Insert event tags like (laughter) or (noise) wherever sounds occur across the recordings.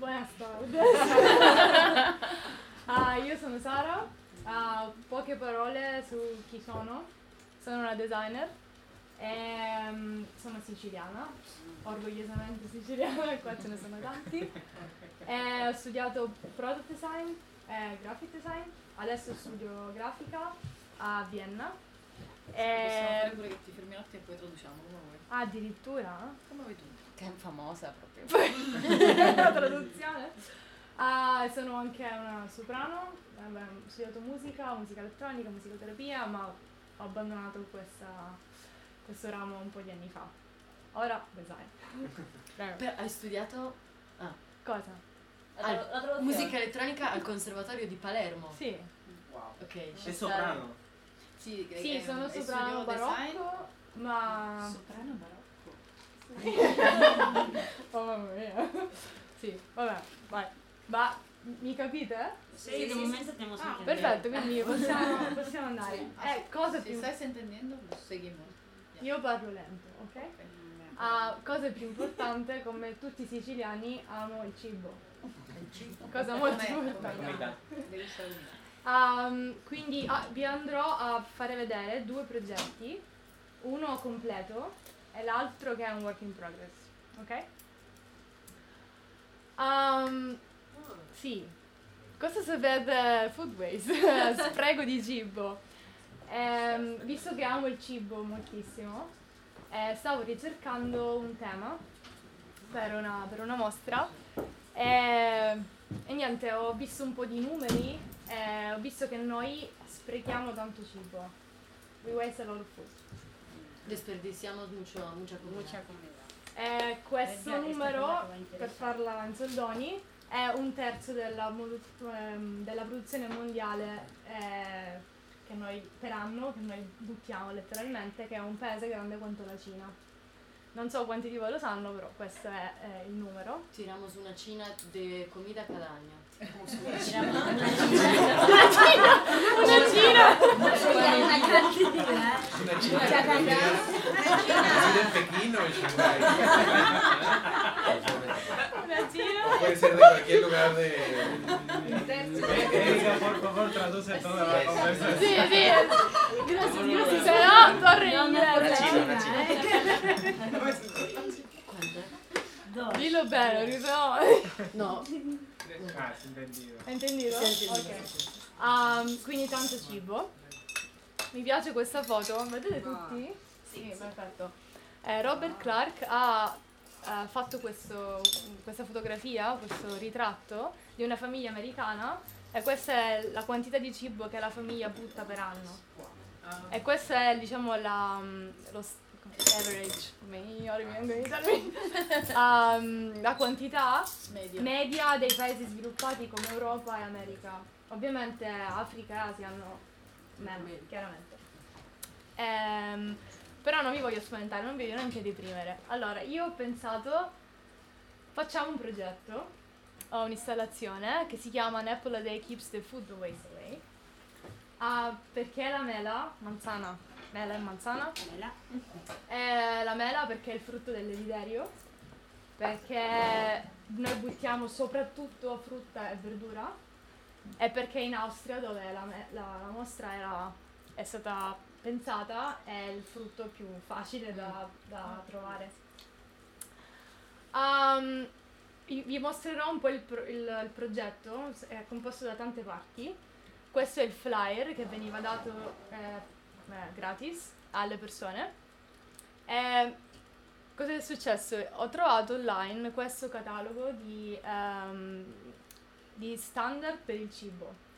Buenas tardes. (laughs) Ah, io sono Sara. Ah, poche parole su chi sono. Sono una designer. E, mm, sono siciliana, orgogliosamente siciliana, (laughs) qua ce ne sono tanti. E ho studiato product design e graphic design. Adesso studio grafica a Vienna. Possiamo E, fare pure che ti fermi un attimo e poi traduciamo come vuoi. addirittura? Come vuoi tu. Che è famosa proprio. (laughs) la traduzione. Ah, sono anche una soprano, vabbè, ho studiato musica, musica elettronica, musicoterapia, ma ho abbandonato questa- questo ramo un po' di anni fa. Ora design. (laughs) Per- hai studiato Cosa? Ah, musica elettronica al Conservatorio di Palermo. Sì, Wow. Ok, È soprano. Sì, sì che- sono e soprano studio design. barocco, ma... Soprano barocco. Oh (laughs) mamma mia. Sì, vabbè, vai. Ma mi capite? Sí, de momento tenemos Ah, entendido. perfetto, quindi possiamo, possiamo andare. Eh, cosa più... stai entendiendo, lo seguimos. Io parlo lento, ok? Ok. Ah, cosa più importante, come tutti i siciliani, amo il cibo. Cosa molto importante. Ehm, quindi ah, vi andrò a fare vedere due progetti, uno completo e l'altro che è un work in progress, ok? Ehm, sì, cosa sapete food waste? (laughs) Spreco di cibo. Ehm, visto che amo il cibo moltissimo, eh, stavo ricercando un tema per una, per una mostra e, e niente, ho visto un po' di numeri e ho visto che noi sprechiamo tanto cibo. We waste a lot of food. Desperdiciamos mucho, mucha comida. Mucha comida. E questo Eh, numero, per farla in soldoni, è un terzo della, ehm, della produzione mondiale eh, che noi per anno, che noi buttiamo letteralmente, che è un paese grande quanto la Cina. Non so quanti di voi lo sanno, però questo è eh, il numero. Tiramos una china de comida cada año. Puede ser de cualquier lugar de. Erika, por favor, traduce toda la conversación. Sí, sí. Gracias, gracias. No, corre. una no, Dillo bene riso. No. Ah, sí, entendido. Hai intendito? Sì, ho intendito. Ok. Um, quindi tanto cibo. Mi piace questa foto, vedete tutti? Sì, perfetto. Eh, Robert Clark ha eh, fatto questo- questa fotografia, questo ritratto di una famiglia americana e questa è la quantità di cibo che la famiglia butta per anno. Ah, E questa è diciamo la, lo average, mi ora mi vengono i termini. Um, la quantità medio. media dei paesi sviluppati come Europa e America. Ovviamente Africa e Asia hanno meno, chiaramente. Ehm, però non vi voglio spaventare, non vi voglio neanche deprimere. Allora, io ho pensato, facciamo un progetto, ho un'installazione che si chiama An apple a day keeps the food waste away. Ah, perché la mela, manzana, mela e manzana, Mela. è la mela perché è il frutto del desiderio, perché noi buttiamo soprattutto frutta e verdura e perché in Austria dove la, me- la- la mostra era- è stata pensata è il frutto più facile da, da trovare. Um, vi mostrerò un po' il, pro- il- il progetto, è composto da tante parti. Questo è il flyer che veniva dato eh, eh, gratis alle persone. E cosa è successo? Ho trovato online questo catalogo di, ehm, di standard per il cibo.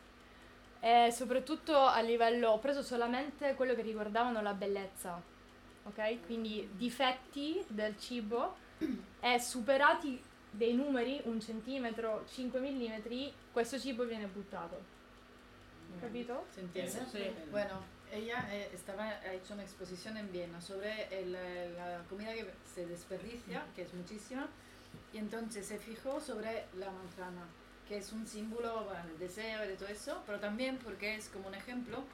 E soprattutto a livello, ho preso solamente quello che riguardavano la bellezza, ok? Quindi difetti del cibo e superati dei numeri, un centimetro, 5 millimetri, questo cibo viene buttato. Capito? ¿Se entiende? Sí. Bueno, ella eh, estaba, ha hecho una exposición en Viena sobre el, la comida que se desperdicia, que es muchísima, y entonces se fijó sobre la manzana, que es un símbolo bueno, del deseo y de todo eso, pero también porque es como un ejemplo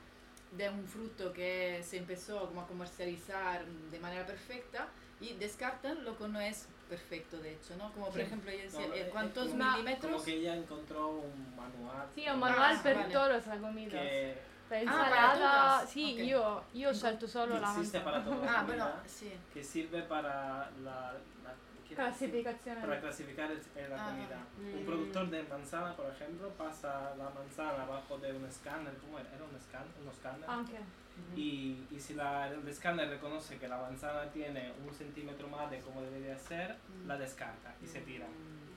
de un fruto que se empezó como a comercializar de manera perfecta y descartan lo que no es perfecto, de hecho, ¿no? Como por Sí. ejemplo, ella decía, No, eh, ¿cuántos como- milímetros? Como que ella encontró un manual. È un manuale Ah, per vale. todas las comidas. que Per Ah, insalata, para todas. sì, Ok. io, io ho scelto solo la existe para manzana. toda la Ah, bueno, sí. que sirve para la, la-. Classificazione. para clasificar el- la Ah. comida. Un Mm. productor de manzana, por ejemplo, pasa la manzana abajo de un escáner, ¿cómo era? ¿Era un escáner? Un escáner? Anche. Y, y si la, el escáner reconoce que la manzana tiene un centímetro más de como debería ser, Mm. la descarta y se tira.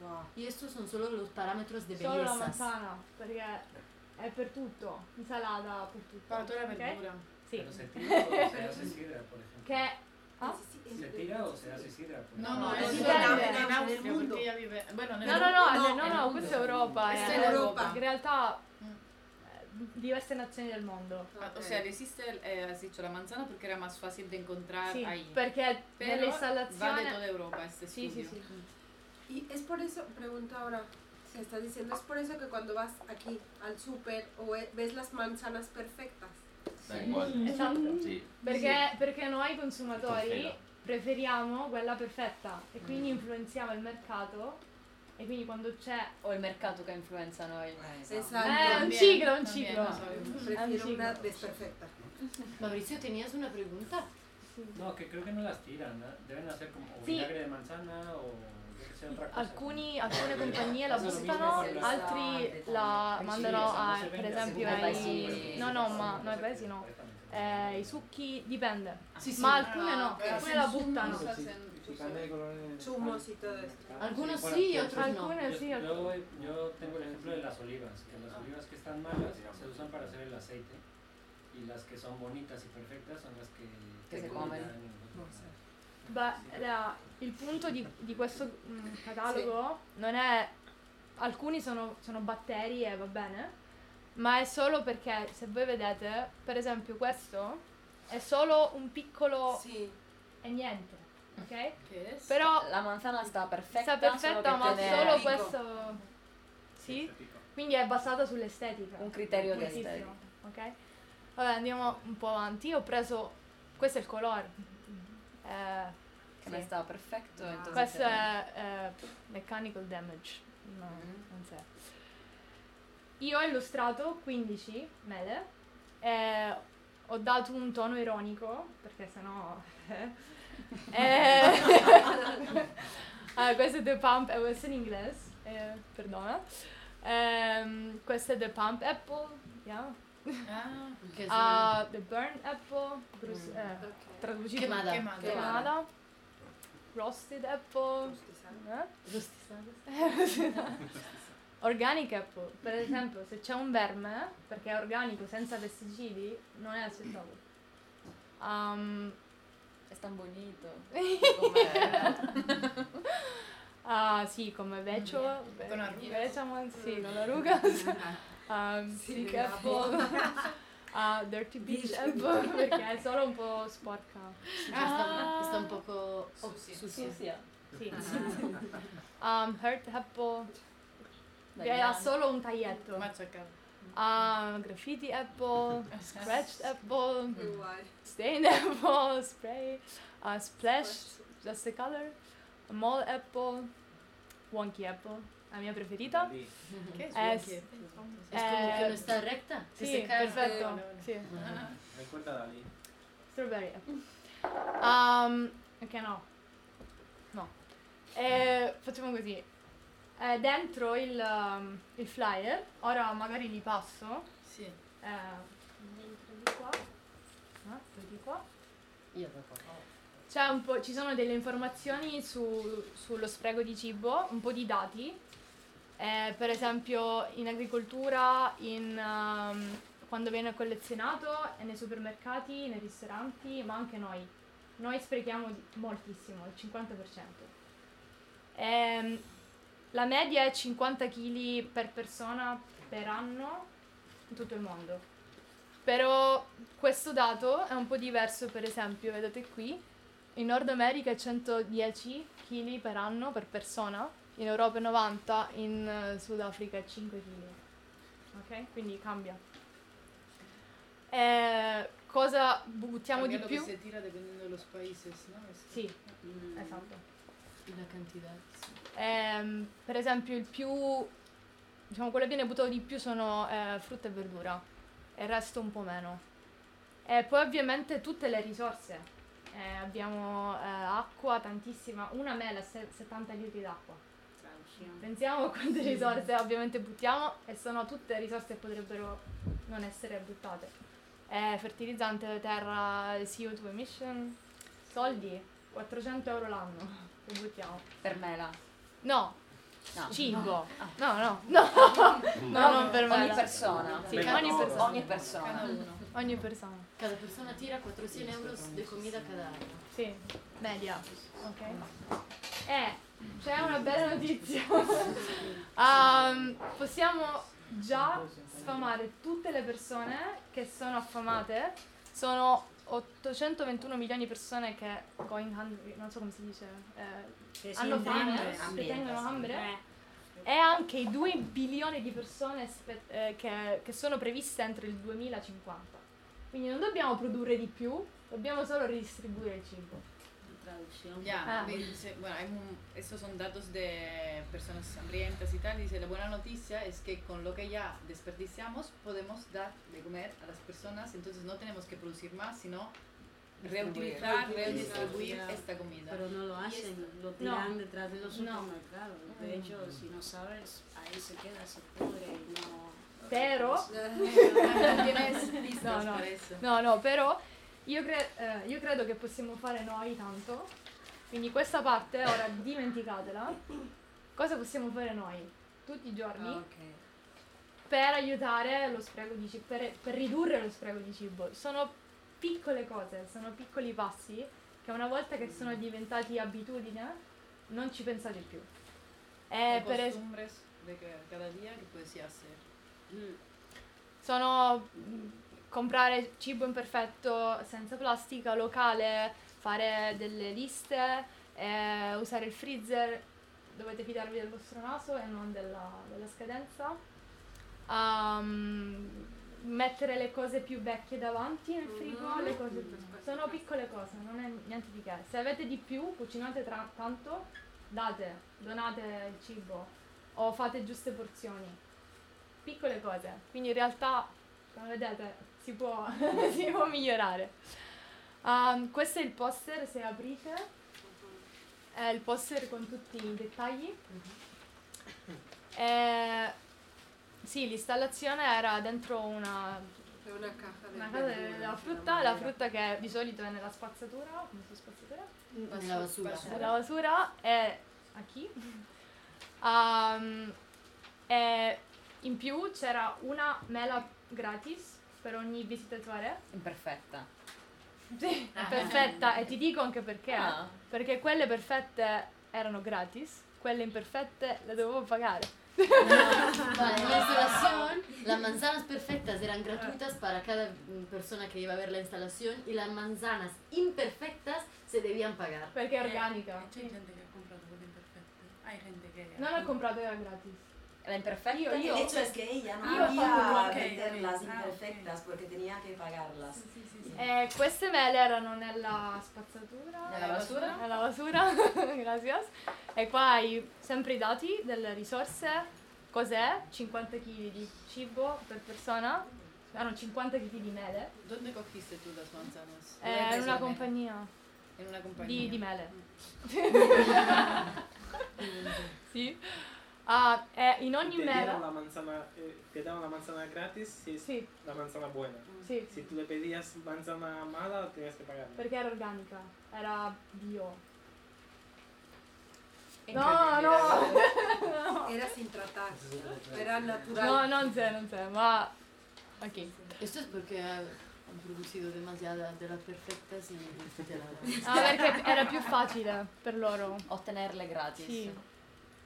Wow. Y estos son solo los parámetros de Solo la manzana, perché è per tutto. Insalata per tutto. Para toda la ok? verdura. Sì. Pero se tira o se hace sidra, por ejemplo. Che ah? ¿Se tira o se hace sidra? No, no, Austria, perché ella vive... Bueno, No, no, no, No, questa è Europa. Questa è- è Europa. In realtà Mm. eh, diverse nazioni del mondo. Ah, O sea, le hiciste, eh, has dicho la manzana porque era más fácil de encontrar Sì, ahí. perché Pero nell'installazione... va de toda Europa este Sì, sì, estudio. sì. Y es por eso, pregunta ahora, se está diciendo, es por eso que cuando vas aquí al súper o e- ves las manzanas perfectas. Da igual. Esatto. Sì. Perché, perché noi consumatori preferiamo quella perfetta e quindi influenziamo il mercato e quindi quando c'è... O el mercado que influenza a noi. Exacto. Eh, un También, ciclo, un ciclo. no sabemos. Prefiero sí. una desperfecta. Mauricio, ¿tenías una pregunta? No, que creo que no las tiran, ¿no? deben hacer como Sì. vinagre de manzana o Alcuni, alcune compagnie la buttano, altri la Sì, mandano a, per esempio ai No, no, ma no, ai paesi no. Eh, I succhi dipende. Sí, sí. Ma alcune no, Ah, alcune la buttano. Sí, sí, pan. y todo esto. Algunos sí otros no. Alcune sì, Yo, tengo el ejemplo de las olivas, que las olivas que están malas se usan para hacer el aceite y las que son bonitas y perfectas son las que, Que se se comen. Beh, la- il punto di, di questo mm, catalogo non è... Alcuni sono, sono batteri e va bene, ma è solo perché se voi vedete, per esempio questo è solo un piccolo... Sí. è niente, ok? ¿Qué es? Però La manzana está perfecta. sta perfetta, solo ma solo questo... Sì? Quindi è basata sull'estetica. un criterio de Moltissimo, estética. ok? Vabbè, andiamo un po' avanti. Ho preso... Questo è il colore. Eh, Que sì. no estaba perfecto. entonces Questo è eh, mechanical damage. No, Mhm. non so. Io ho illustrato 15 mele e ho dato un tono ironico perché sennò... (laughs) eh, ah, (laughs) questo è The Pump, eh, questo in inglese, eh, perdona. Ehm, questo è The Pump Apple, yeah. Ah, Ah, The Burn Apple, brus- eh, traducito Quemada. quemada. quemada. Roasted Apple, eh? Rustizado. (laughs) Organic apple, per esempio, se c'è un verme, perché è organico senza pesticidi, non è accettabile. Um, Es tan bonito. (laughs) ah, sì, come vecio, Con arrugas. veciamo, sì, con arrugas. (laughs) Um, Sì, sick mi apple. Ah, dirty beach apple, (laughs) perché è solo un po' sporca. Está, está un poco Sucia. sucia. Sì. (laughs) Um, hurt apple, che ha solo un taglietto. Machacado. Ah, graffiti apple, (laughs) scratched apple, guay. stained apple, spray, uh, splash, just the color, a mole apple, wonky apple, la mia preferita. Dalí. ¿Qué es? Es- Wonky? Es como que no está recta. Sì, perfetto. Vale, vale. Sì. Ah, Recuerda a Dalí. Strawberry. Um, ok, no. No. Eh, facciamo così. Eh, dentro il, um, il flyer, ora magari li passo. sí. Eh, dentro di qua. No, di qua. Io dopo. C'è un po', ci sono delle informazioni su- sullo spreco di cibo, un po' di dati. Eh, per esempio in agricoltura, in, ehm, quando viene collezionato, nei supermercati, nei ristoranti, ma anche noi. Noi sprechiamo moltissimo, il 50%. Ehm, la media è 50 kg per persona per anno in tutto il mondo. Però questo dato è un po' diverso, per esempio, vedete qui, in Nord America è 110 kg per anno per persona, in Europa è 90, in eh, Sudafrica è 5 kg. Ok? Quindi cambia. Eh, cosa buttiamo di più? se tira dependiendo de los países, ¿no? Sì, esatto. La cantidad. sì. Ehm, per esempio il più, diciamo quello che viene buttato di più sono eh, frutta e verdura e il resto un po' meno. E poi ovviamente tutte le risorse. Eh, abbiamo eh, acqua tantissima, una mela, se- 70 litri d'acqua. Pensiamo a quante risorse ovviamente buttiamo e sono tutte risorse che potrebbero non essere buttate. Eh, fertilizzante, terra, CO2 emission, soldi, 400 euro l'anno (laughs) che buttiamo. Per mela. No, No. cibo. Ah. No, no, (laughs) no, no, non per me. Ogni persona. Sì, Cada ogni persona. Ogni persona. Cada uno. Ogni persona. Cada persona tira 400 euros de comida cada año. Sì, media. Ok. E c'è una bella notizia. Um, (laughs) possiamo già sfamare tutte le persone che sono affamate. Sono 821 milioni di persone che going hungry, non so come si dice. eh, hanno fame, hambre, che tengono hambre. Eh, e anche i 2 bilioni di persone spe- eh, che, che sono previste entro il 2050. Quindi non dobbiamo produrre di più, dobbiamo solo ridistribuire il cibo. Traducción. Ya, Ah. dice, bueno, hay un- estos son datos de personas hambrientas y tal. Dice, la buena noticia es que con lo que ya desperdiciamos podemos dar de comer a las personas, entonces no tenemos que producir más, sino reutilizar, redistribuir esta comida. Pero no lo hacen, lo tiran detrás de los supermercados. De hecho, si no sabes, ahí se queda, se pudre y no... Pero, (laughs) Tienes listas (laughs) No, no. para eso. no, no, però io, cre- eh, io credo che possiamo fare noi tanto. Quindi questa parte, ora dimenticatela. Cosa possiamo fare noi tutti i giorni Ok. per aiutare lo spreco di cibo, per, per ridurre lo spreco di cibo? Sono piccole cose, sono piccoli passi che una volta che sono diventati abitudine non ci pensate più. E Son per es- de cada día que puedes hacer. Mm. sono comprare cibo imperfetto senza plastica, locale, fare delle liste, eh, usare il freezer, dovete fidarvi del vostro naso e non della, della scadenza. Um, mettere le cose più vecchie davanti nel frigo, le cose. Sono piccole cose, non è niente di che. Se avete di più, cucinate tra- tanto, date, donate il cibo o fate giuste porzioni. Piccole cose. Quindi in realtà, come vedete, si può, (laughs) si può migliorare. Um, questo è il poster, se aprite. È il poster con tutti i dettagli. E, sì, l'installazione era dentro una, una caja de una casa della frutta, la frutta che di solito è nella spazzatura, come si spazzatura? Nella basura. La basura è a chi? Um, e in più c'era una mela gratis per ogni visitatore. Imperfetta. Sì, perfetta. E ti dico anche perché. Ah. Perché quelle perfette erano gratis, quelle imperfette le dovevo pagare. En la las manzanas perfectas eran gratuitas para cada persona que iba a ver la instalación y las manzanas imperfectas se debían pagar. Perché è organica. C'è gente che ha comprato quelle imperfette. Hai gente che... Non ho comprato, era gratis. La imperfecta. Io- io- El hecho es que ella no Io podía pago, ok, vender ok. las Ah, ok. imperfectas porque tenía que pagarlas. Sì, sì, sì. E queste mele erano nella spazzatura. Nella basura? Nella basura, (laughs) gracias. E qua hai sempre i dati delle risorse. Cos'è? 50 kg di cibo per persona. Erano 50 kg di mele. ¿Dónde cogiste tú las manzanas? Eh, ¿Dónde in una la compagnia En una compañía. di, di mele. (laughs) sì. Ah, e in ogni Te dieron mela. la manzana, eh, te daban la manzana gratis si es Sì, la manzana buena. sì, Si tú le pedías manzana mala, tenías que pagar. perché era organica. Era bio. No, no. (laughs) Era sin tratar. Era natural. No, non sé, non sé, ma... Ok. Esto es porque ha- han producido demasiadas de las perfectas y de las... Ah, perché era più facile per loro. Ottenerle gratis. Sì.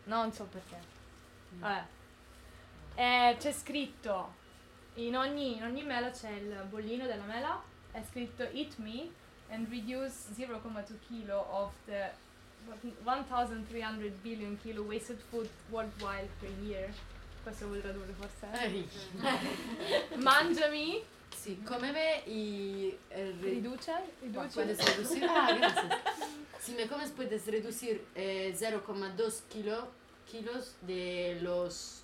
Non so perché. Vabbè. E c'è scritto, in ogni, in ogni mela c'è il bollino della mela, è scritto Eat me and reduce 0,2 kg of the 1300 billion kilo wasted food worldwide per year. Questo vuol tradurre forse. (laughs) Mangiami Sí, come y el re- Riduce, riduce. puedes reducir. Ah, gracias. (laughs) Si me comes puedes reducir eh, 0,2 kilo, kilos de los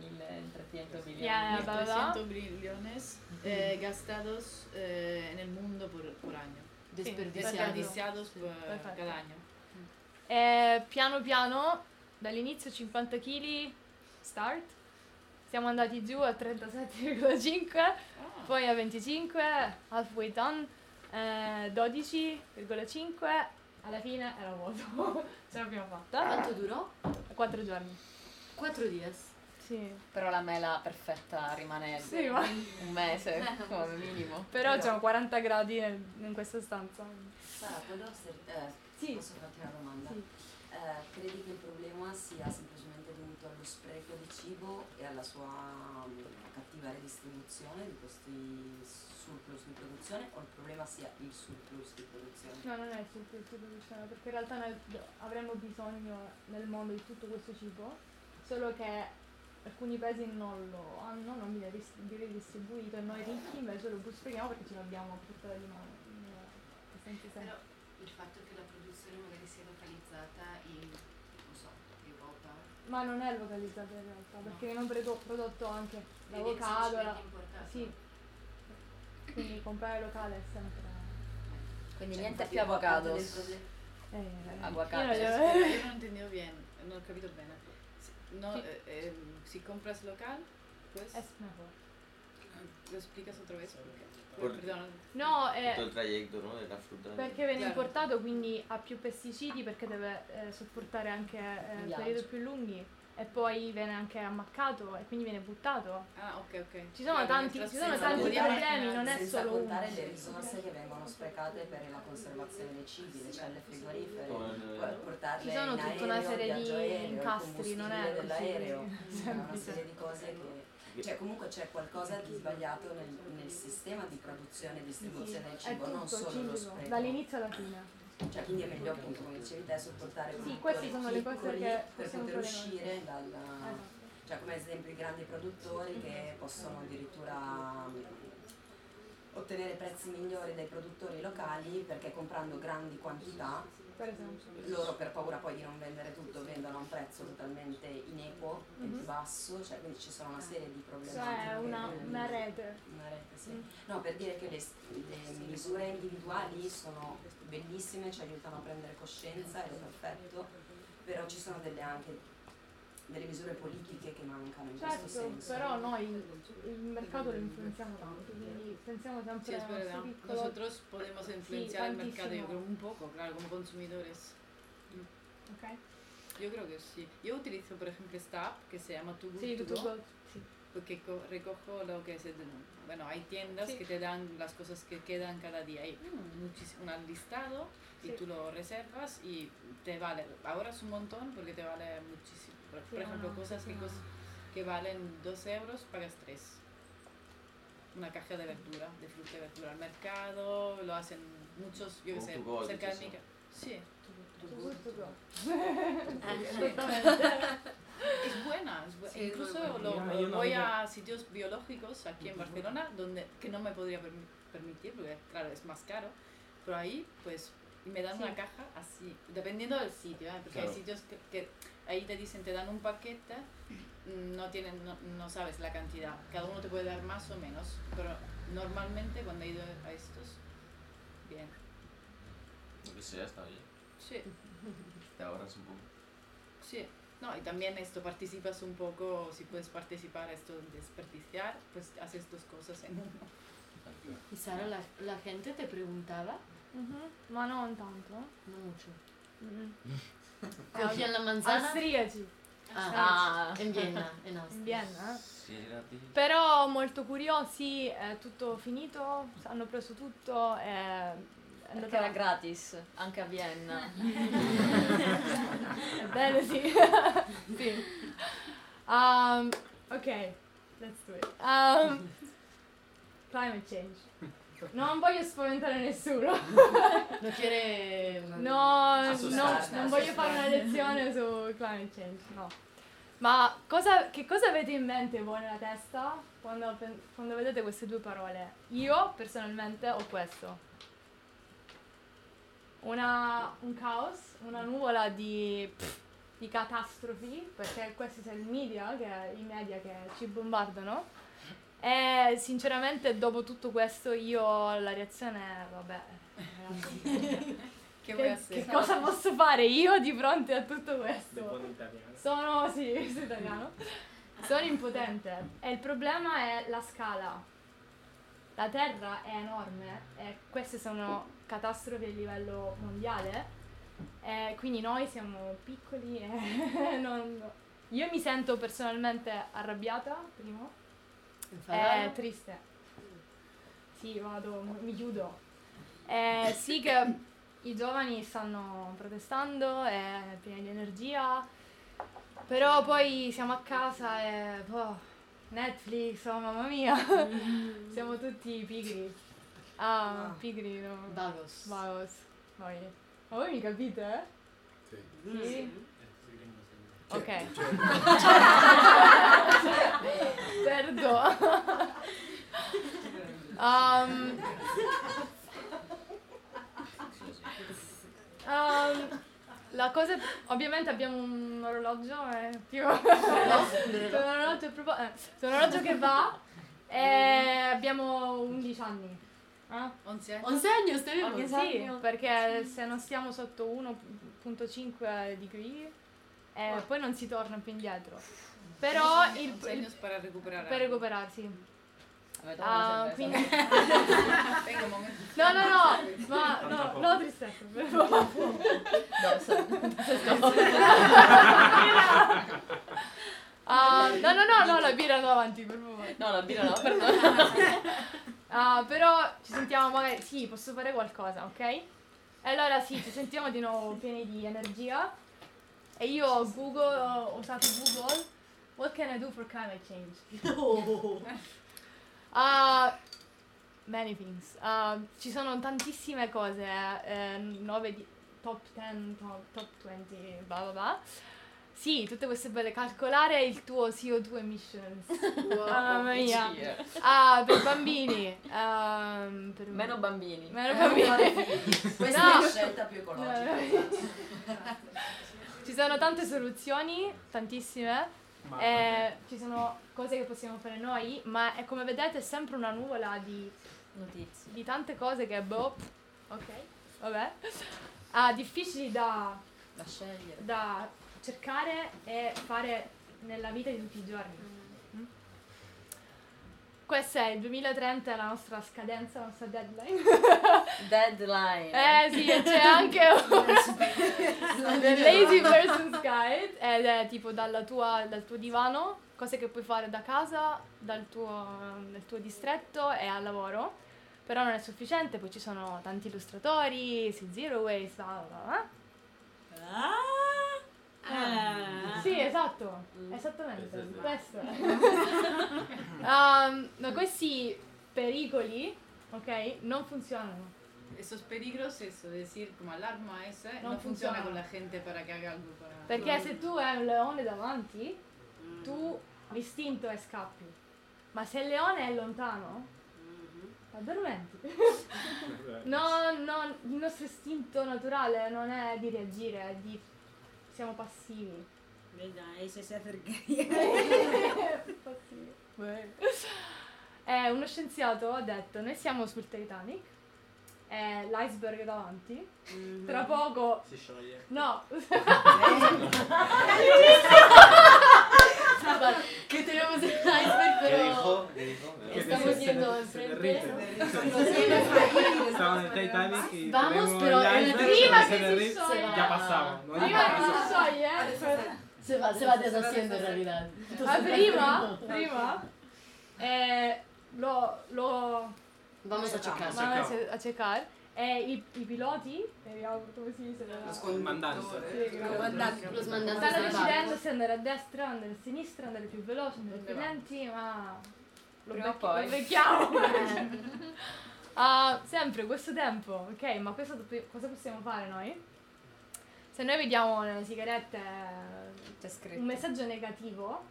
1300 millones. Ya, bla, bla, bla. 300 billones eh, gastados eh, en el mundo por, por año. desperdiciados. Desperdiciados por- perfetto. cada año. E piano piano, dall'inizio 50 kg, start. Siamo andati giù a 37,5, Ah, poi a 25, halfway done, eh, 12,5, alla fine era vuoto. (laughs) Ce l'abbiamo fatta. ¿Cuánto duró? 4 giorni. 4 días. Sì. Però la mela perfetta rimane Sì, ma... un mese (laughs) come minimo. Però c'erano 40 gradi in questa stanza. Sara, puedo hacer, eh, Sì. posso farti una domanda? Sì. Eh, credi che il problema sia semplicemente dovuto allo spreco di cibo e alla sua mm, cattiva redistribuzione di questi surplus di produzione o il problema sia il surplus di produzione? No, non è il surplus di produzione, perché in realtà noi avremmo bisogno nel mondo di tutto questo cibo, solo che alcuni paesi non lo hanno, non viene ridistribuito e noi ricchi invece lo sprechiamo perché ce l'abbiamo a portata di mano. abbastanza semplice. il fatto che la produzione magari sia localizzata in, non so, Europa, Ma non è localizzato in realtà, perché viene prodo- prodotto anche l'avocado, la... Sì. Quindi comprare locale è sempre... Quindi Cioè, niente più avocados. problema- Eh, Aguacate. io non glielo- Espera, yo no he entendido bien, no he capito bene. Si- No, Sí. eh, eh, si compras local, pues Es mejor. lo explicas otra vez. Porque, Por- No, eh, Tutto il tragitto no, della frutta. Perché viene Chiaro. importato quindi ha più pesticidi perché deve eh, sopportare anche eh, periodi più lunghi e poi viene anche ammaccato e quindi viene buttato. Ah, ok, ok. Ci sono tanti- ci sono tanti contare- problemi, non è solo contare uno. le risorse che vengono sprecate per la conservazione dei cibi, le celle frigorifere, poi portarle Ci sono in tutta una serie di incastri, non è così dell'aereo, (laughs) c'è una serie di cose che... Cioè comunque c'è qualcosa di sbagliato nel, nel sistema di produzione e distribuzione del cibo, non tutto solo lo ciclico, spreco. dall'inizio alla fine. Cioè quindi è meglio appunto come dicevi te sopportare Sì, produttori queste sono le cose piccoli che per poter uscire dal... Esatto. Cioè come ad esempio i grandi produttori che possono addirittura ottenere prezzi migliori dai produttori locali perché comprando grandi quantità Per loro per paura poi di non vendere tutto vendono a un prezzo totalmente inequo e Mhm. più basso, cioè quindi ci sono una serie di problematiche. Cioè una, che- una rete. una rete, sì. Mm. No, per dire che le, le misure individuali sono bellissime, ci aiutano a prendere coscienza, è perfetto, però ci sono delle anche delle misure politiche che mancano in questo Certo, senso. però noi il, il mercato lo influenziamo tanto, quindi pensiamo Sí, sempre es al verdad. piccolo... Nosotros podemos influenciar el mercado, yo creo, un poco, claro, como consumidores. Ok? Yo creo que sí. Yo utilizo, por ejemplo, esta app que se llama tutto Go, gold. Sì. porque co- recojo lo que se... Bueno, hay tiendas Sí. que te dan las cosas que quedan cada día. Hay un listado y Sí. tú lo reservas y te vale. Ahora es un montón porque te vale muchísimo. Por, por ejemplo, no, cosas que, no. cos- que valen 2 euros, pagas 3. Una caja de verdura, de fruta y verdura al mercado, lo hacen muchos, yo qué sé, cerca de mi casa. Sí, (laughs) es buena, es bu- Sí, es muy incluso buena. lo- voy a sitios biológicos aquí en Barcelona donde que no me podría permi- permitir porque claro es más caro, pero ahí pues me dan Sí. una caja así, dependiendo del sitio, ¿eh? porque hay Claro. sitios que, que ahí te dicen te dan un paquete, no tienen, no, no sabes la cantidad, cada uno te puede dar más o menos, pero normalmente cuando he ido a estos, bien, Lo que sea está bien. sí. Te ahorras un poco. Sí, no, y también esto participas un poco, si puedes participar esto de desperdiciar, pues haces dos cosas en uno. Y Sara, la, la gente te preguntaba, Mhm. Ma non tanto. no mucho. Mm. Cogían la manzana. Austriaci, Ah, Ah. en Viena, en in Austria. Vienna. Si è gratis. Però molto curiosi, è tutto finito, hanno preso tutto. È, è Perché era gratis, anche a Vienna. (laughs) Ebbene sì. (laughs) sì. Um, ok, let's do it. Um, climate change. Non voglio spaventare nessuno. (laughs) No quiere... No, no, non voglio fare una lezione su climate change, no. Ma cosa, che cosa avete in mente voi nella testa quando, quando vedete queste due parole? Io personalmente ho questo. Una, un caos, una nuvola di, di catastrofi, perché questo è il media, che, i media che ci bombardano. E sinceramente dopo tutto questo io la reazione è, vabbè, (laughs) Che vuoi che, essere? che cosa posso fare io di fronte a tutto questo? Sono, sì, (laughs) sono italiano. Sono impotente. E il problema è la scala. La Terra è enorme e queste sono catastrofi a livello mondiale. E quindi noi siamo piccoli e (laughs) non... Io mi sento personalmente arrabbiata, primo, Infatti. e triste. Sì, vado, mi chiudo. Eh, (laughs) sì che i giovani stanno protestando, è pieni di energia, però poi siamo a casa e boh, Netflix, oh mamma mia, (laughs) siamo tutti pigri. Ah, pigri, no. Vagos. Vagos. Voi. Ma voi mi capite, eh? Sì. Sì? Cioè, Ok. cioè, (laughs) Certo. Um, um, la cosa, ovviamente abbiamo un orologio, è più un orologio, proprio- eh, un orologio che va e abbiamo 11 anni. Eh? 11 anni? 11 años tenemos. Ok, sì, perché se non stiamo sotto 1.5 degree eh, poi non si torna più indietro. Però il, 11 años para recuperar per recuperarsi. Vabbè, dopo Ah, una quindi... (laughs) No, no, no, ma no, no tristezza, per. No, so- (laughs) Ah, no, no, no, no, la birra no avanti, per favore. No, la birra no, perdono. (laughs) Ah, però ci sentiamo magari, sì, posso fare qualcosa, ok? E allora sì, ci sentiamo di nuovo pieni di energia. E io Google, ho usato Google, what can I do for climate change? (laughs) Ah, many things. Ah, ci sono tantissime cose, eh, 9 di, top 10, top, top 20, bla bla bla. Sì, tutte queste belle. Calcolare il tuo CO2 emissions. (laughs) Ah, mamma mia. Ah, per bambini. ehm, per Meno bambini. Meno bambini. (laughs) Questa No. è la scelta più ecologica. Ci sono tante soluzioni, tantissime. Ma Eh, ci sono cose che possiamo fare noi, ma è come vedete è sempre una nuvola di, Notizie. di tante cose che boh, ok, vabbè, ah, difficili da, Da scegliere. da cercare e fare nella vita di tutti i giorni. Questo è il 2030, è la nostra scadenza, la nostra deadline. (laughs) Deadline. Eh sì, e c'è anche (laughs) un The Lazy Person's Guide ed è tipo dalla tua- dal tuo divano, cose che puoi fare da casa, dal tuo, nel tuo distretto e al lavoro. Però non è sufficiente, poi ci sono tanti illustratori, sì, zero waste, bla bla bla. Ah. Sì, esatto, Mm. esattamente, Questo. Um, (laughs) no, questi pericoli, ok, non funzionano. Esos peligros, eso, decir como alarma esa, No no, funciona funciona. con la gente para que haga algo para... Perché se tu hai un leone davanti, tu l'istinto è scappi. Ma se il leone è lontano, addormenti. No, no, il nostro istinto naturale non è di reagire, è di... siamo passivi. Ese se acercaría. (laughs) passivi. Eh, uno scienziato ha detto, noi siamo sul Titanic, è l'iceberg davanti, tra poco... Si scioglie. No! (laughs) que tenemos el iceberg, ¿Qué pero dijo? ¿Qué dijo? estamos yendo se enfrente. Estaba en el Titanic y Vamos, pero el en el iceberg prima que che se. Prima eh, va, se va deshaciendo en realidad. Ah, prima, prima, (laughs) eh, lo, lo Vamos checar. a checar e i, i piloti, vediamo come si dice, Il mandante. Sì, Los mandantes stanno del barco. decidendo se andare a destra, andare a sinistra, andare più veloci, andare più lenti, ma lo, Prima poi. lo becchiamo. (laughs) Ah, sempre questo tempo, ok, ma questo cosa possiamo fare noi? se noi vediamo nelle sigarette C'è scritto. un messaggio negativo,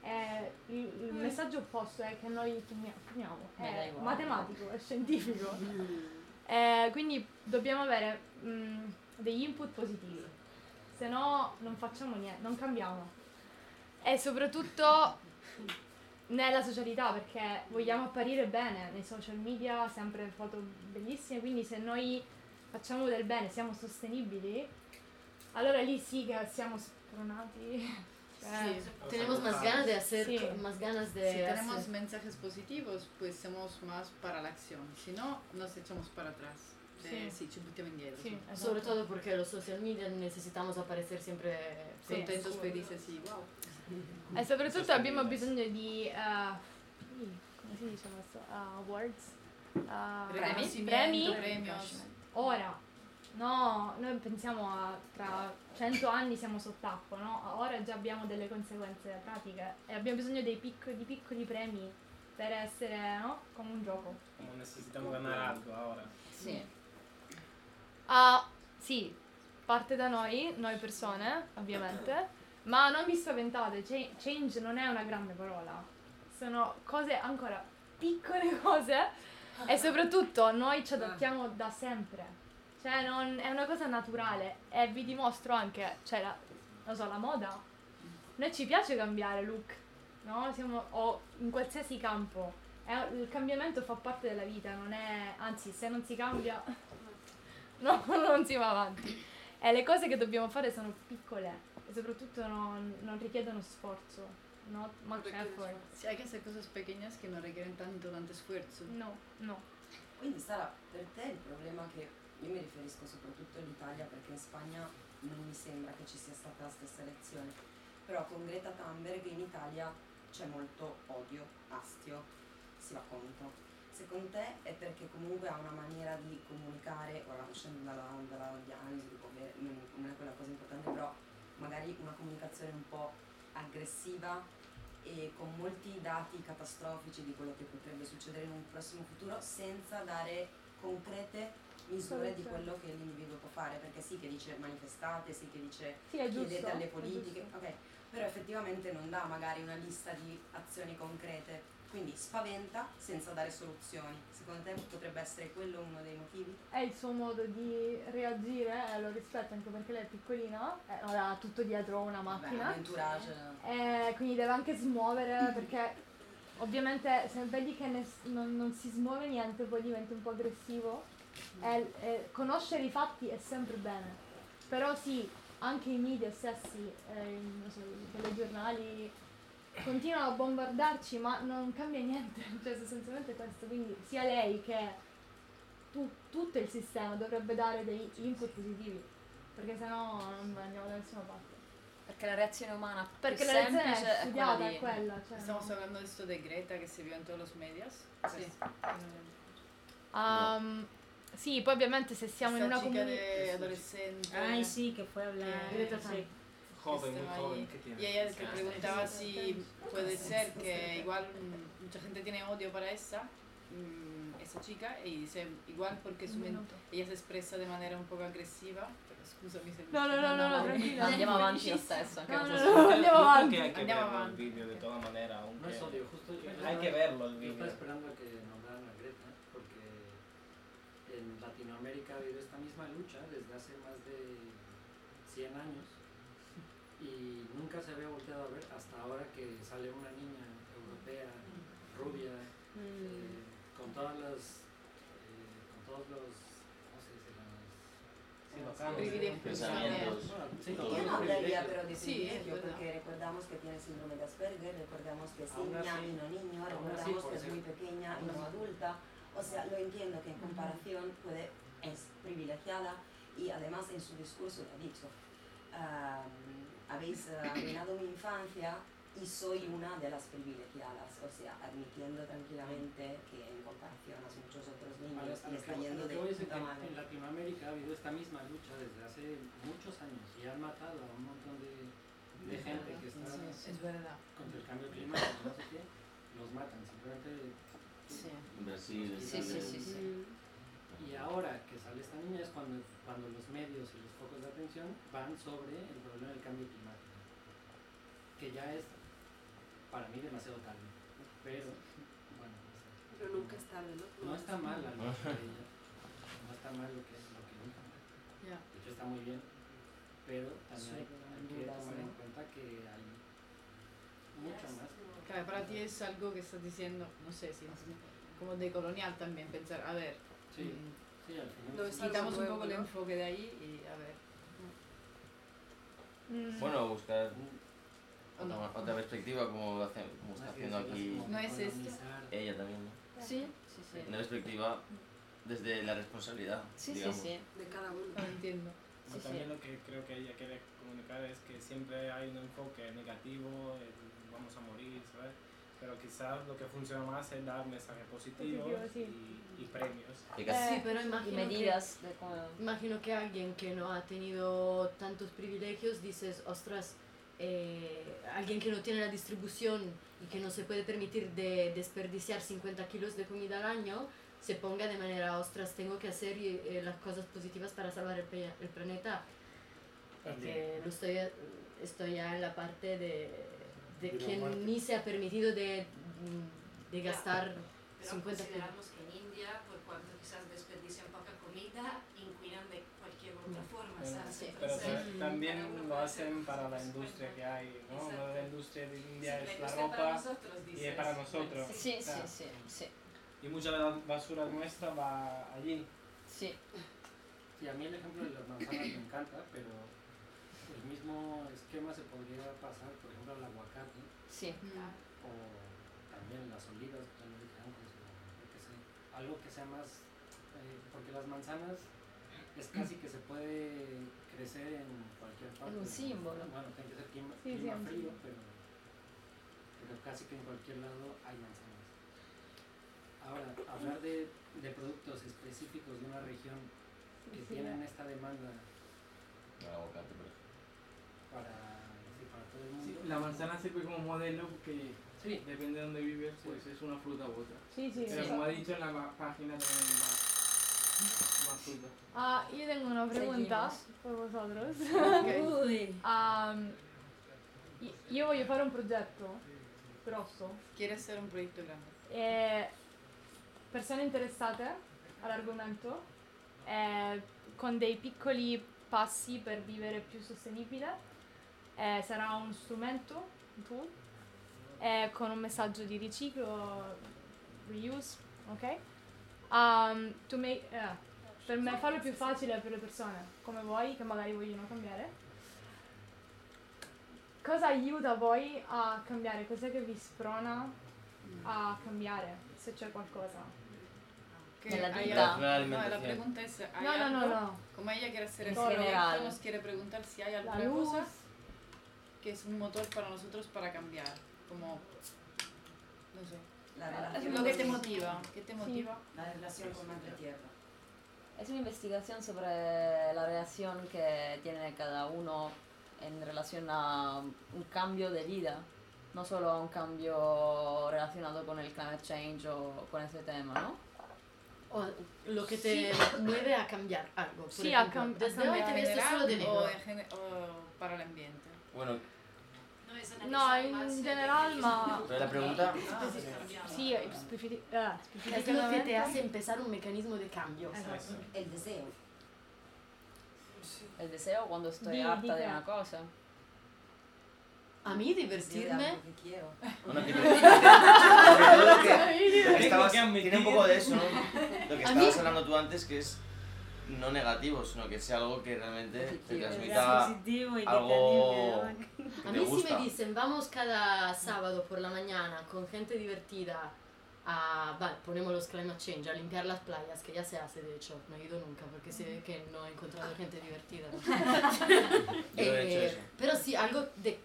eh, il, il messaggio opposto è che noi fumiamo, è dai guarda. matematico, è scientifico. (laughs) Eh, quindi dobbiamo avere mm, degli input positivi, se no non facciamo niente, non cambiamo. E soprattutto nella socialità, perché vogliamo apparire bene nei social media, sempre foto bellissime, quindi se noi facciamo del bene, siamo sostenibili, allora lì sí que siamo spronati. Sí. Tenemos más ganas de hacer, Sí. más ganas de Si tenemos hacer- mensajes positivos, pues somos más para la acción. Si no, nos echamos para atrás. Sí. Eh, sí, sì. sobre todo porque los social media necesitamos aparecer siempre. Contentos, felices, sì, wow. E soprattutto abbiamo bisogno di... eh, come si dice questo? Uh, awards? Uh, Riconoscimento, premi? premios. Ora. No, noi pensiamo a tra 100 anni siamo sott'acqua, no? Ora già abbiamo delle conseguenze pratiche e abbiamo bisogno dei picco- di piccoli premi per essere, no? Come un gioco. Como necesitamos ganar algo ahora. Sì. Ah, sì, parte da noi, noi persone, ovviamente, ma non vi spaventate, cha- change non è una grande parola, sono cose ancora piccole (laughs) cose e soprattutto noi ci adattiamo da sempre, cioè non, è una cosa naturale e vi dimostro anche, cioè la, non so, la moda, noi ci piace cambiare look, no? Siamo, o in qualsiasi campo, è- il cambiamento fa parte della vita, non è, anzi se non si cambia (laughs) no, (laughs) non si va avanti. E le cose che dobbiamo fare sono piccole e soprattutto non, non richiedono sforzo, not much effort. Sì, hay que hacer cosas pequeñas que no requieren tanto, tanto esfuerzo. No, no. Quindi Sara, per te il problema che io mi riferisco soprattutto all'Italia perché in Spagna non mi sembra che ci sia stata la stessa elezione, però con Greta Thunberg in Italia c'è molto odio, astio, si va contro. Secondo te è perché comunque ha una maniera di comunicare, ora uscendo dalla, non non è quella cosa importante, però magari una comunicazione un po' aggressiva e con molti dati catastrofici di quello che potrebbe succedere in un prossimo futuro senza dare concrete misure di Soluzioni. quello che l'individuo può fare, perché sì che dice manifestate, sì che dice Sì, è chiedete giusto, alle politiche, giusto. ok, però effettivamente non dà magari una lista di azioni concrete, quindi spaventa senza dare soluzioni. Secondo te potrebbe essere quello uno dei motivi? È il suo modo di reagire e lo rispetto anche perché lei è piccolina, e ora ha tutto dietro una macchina. Beh, l'entourage. E quindi deve anche smuovere perché ovviamente se vedi che ne- non, non si smuove niente poi diventa un po' aggressivo. E- e conoscere i fatti è sempre bene. Però sì, anche i media stessi, eh, so, i telegiornali continuano a bombardarci ma non cambia niente, (laughs) cioè sostanzialmente questo, quindi sia lei che tu- tutto il sistema dovrebbe dare dei input positivi, perché sennò non andiamo da nessuna parte. Perché la reazione umana più Perché la reazione semplice è è studiata, quella è di... quella. Cioè, Estamos no. hablando de esto de Greta se vio en todos los medios. Sí. Sí. Um, sì, poi ovviamente se siamo in Esta una chica comunità... de adolescente. Ay, sí, que fue a hablar. que- sí. Joven, muy estaba joven. ¿qué tiene? Y ella te preguntaba si puede ser que igual mm, mucha gente tiene odio para esa, mm, esa chica, y dice igual porque su men- ella se expresa de manera un poco agresiva. Pero scusami se No, no, no, (laughs) no, no, tranquilla. Andiamo avanti lo stesso, anche No, no, questo. no, andiamo Yo creo avanti. que hay que Andiamo verlo el avanti. vídeo de todas maneras, aunque No es odio, justo yo hay que verlo el Yo estaba vídeo. esperando a que nombraran a Greta, en Latinoamérica ha habido esta misma lucha desde hace más de 100 años y nunca se había volteado a ver hasta ahora que sale una niña europea, rubia, eh, con todas las, eh, con todos los, ¿cómo se dice? Las, Sí, Sí. Pensamientos. Non hablaría pero de Sí, privilegio, verdad. porque recordamos que tiene síndrome de Asperger, recordamos que es niña y no niño, recordamos que es muy pequeña y no adulta. O sea, lo entiendo que en comparación puede, es privilegiada y además en su discurso ha dicho, "Am, habéis eh, arruinado mi infancia y soy una de las privilegiadas, o sea, admitiendo tranquilamente que en comparación a muchos otros niños le está yendo de puta madre. en Latinoamérica ha habido esta misma lucha desde hace muchos años y han matado a un montón de, de gente que está Es verdad. contra el cambio climático, no sé qué, los matan, simplemente Brasil, Italia. sì, sì. Y ahora que sale esta niña es cuando, cuando los medios y los focos de atención van sobre el problema del cambio climático, que ya es para mí demasiado tarde. Pero, bueno, no sé. Pero nunca es tarde, ¿no? No está mal la lógica de ella. No está mal lo que, lo que dijo. De hecho está muy bien. Pero también hay, hay que tomar en cuenta que hay mucho más. Claro, para ti es algo que estás diciendo, no sé si es como de colonial también, pensar, a ver, Sí, mm, sí, al final. Quitamos un poco el enfoque de ahí y a ver. Mm, Bueno, buscar ¿O no? otra, otra perspectiva como, lo hace- como está haciendo aquí No es esto. ella también, ¿no? Sí, sí, sí. Una perspectiva desde la responsabilidad, Sí, sí, digamos. sí. De cada uno. No entiendo. Sí, también sí. lo que creo que ella quiere comunicar es que siempre hay un enfoque negativo, el vamos a morir, ¿sabes? Pero quizás lo que funciona más es dar mensajes positivos Positivo, sí. y, y premios. Y que- Eh, Sí, pero Y imagino medidas de cómo... que, imagino que alguien que no ha tenido tantos privilegios dices, ostras, eh, alguien que no tiene la distribución y que no se puede permitir de desperdiciar 50 kilos de comida al año, se ponga de manera, ostras, tengo que hacer eh, las cosas positivas para salvar el, el planeta. Es que lo estoy, estoy ya en la parte de, de Pero que ni se ha permitido de, de gastar Pero 50 kilos. consideramos que en India, por cuanto quizás desperdician poca comida, inquinan de cualquier otra forma, Pero, ¿sabes? pero Entonces, ta- también lo hacen hacer para la su industria que hay, ¿no? Exacto. La industria de India Sí, la es la para ropa nosotros, y es para nosotros. Sí, sí, Claro. sí, sí. Y mucha de la basura nuestra va allí. Sí. Sí, a mí el ejemplo de las manzanas me encanta, pero el mismo esquema se podría pasar, por ejemplo, al aguacate Sí. o también las olivas, que ya lo dije antes, o qué sé, algo que sea más, eh, porque las manzanas es casi que se puede crecer en cualquier parte. un símbolo. Bueno, tiene que ser clima, Sí, clima sí, frío, sí. pero, pero casi que en cualquier lado hay manzanas. Ahora, hablar de, de productos específicos de una región que Sí. tienen esta demanda El aguacate, por ejemplo. Para, sí, para todo el Sí, mundo. la manzana sirve como modelo porque Sí. depende de dónde vives, pues es una fruta u otra. Sí, sí, Pero sí. como ha dicho en la página también más, más fruta. Ah, io tengo una pregunta Seguimos. per vosotros. (laughs) Uy. Um, i- io voglio fare un progetto grosso. Quieres hacer un proyecto grande. E persone interessate all'argomento eh, con dei piccoli passi per vivere più sostenibile. Eh, sarà uno strumento, un tool, eh, con un messaggio di riciclo, reuse, ok? Um, to make- eh, per me farlo più facile per le persone come voi che magari vogliono cambiare. Cosa aiuta voi a cambiare? Cos'è che vi sprona a cambiare, se c'è qualcosa? Nella hay vita. La no, la pregunta es, ¿hay No, no, no, no. Como ella quiere hacer general. nos quiere preguntar si hay La alguna cosa que es un motor para nosotros para cambiar. Como, no sé. La Lo relación, que te motiva. ¿Qué te motiva? la relación con Madre Tierra. Es una investigación sobre la relación que tiene cada uno en relación a un cambio de vida, no solo a un cambio relacionado con el climate change o con ese tema, ¿no? O lo que te mueve a cambiar algo. Por Sí, a ejemplo, cam- a desde hoy cambiar te solo de negro. o para el ambiente? Bueno, No, in el general, ma- Pero la pregunta- que Ah, eh, Es lo que te hace empezar un mecanismo de cambio. El deseo. El deseo cuando estoy Di- harta di de una cosa. A mí Sí, divertirme. algo que quiero. bueno que, lo que, (laughs) lo que estabas, tiene un poco de eso, ¿no? Lo que A estabas mí- hablando tú antes, que es no negativo, sino que sea algo que realmente te Positivo. transmita positivo y algo que A te mí si gusta. me dicen vamos cada sábado por la mañana con gente divertida a, vale, ponemos los climate change, a limpiar las playas, que ya se hace de hecho, no he ido nunca porque sé que no he encontrado gente divertida. (laughs) Yo he hecho Eh, pero sí, algo de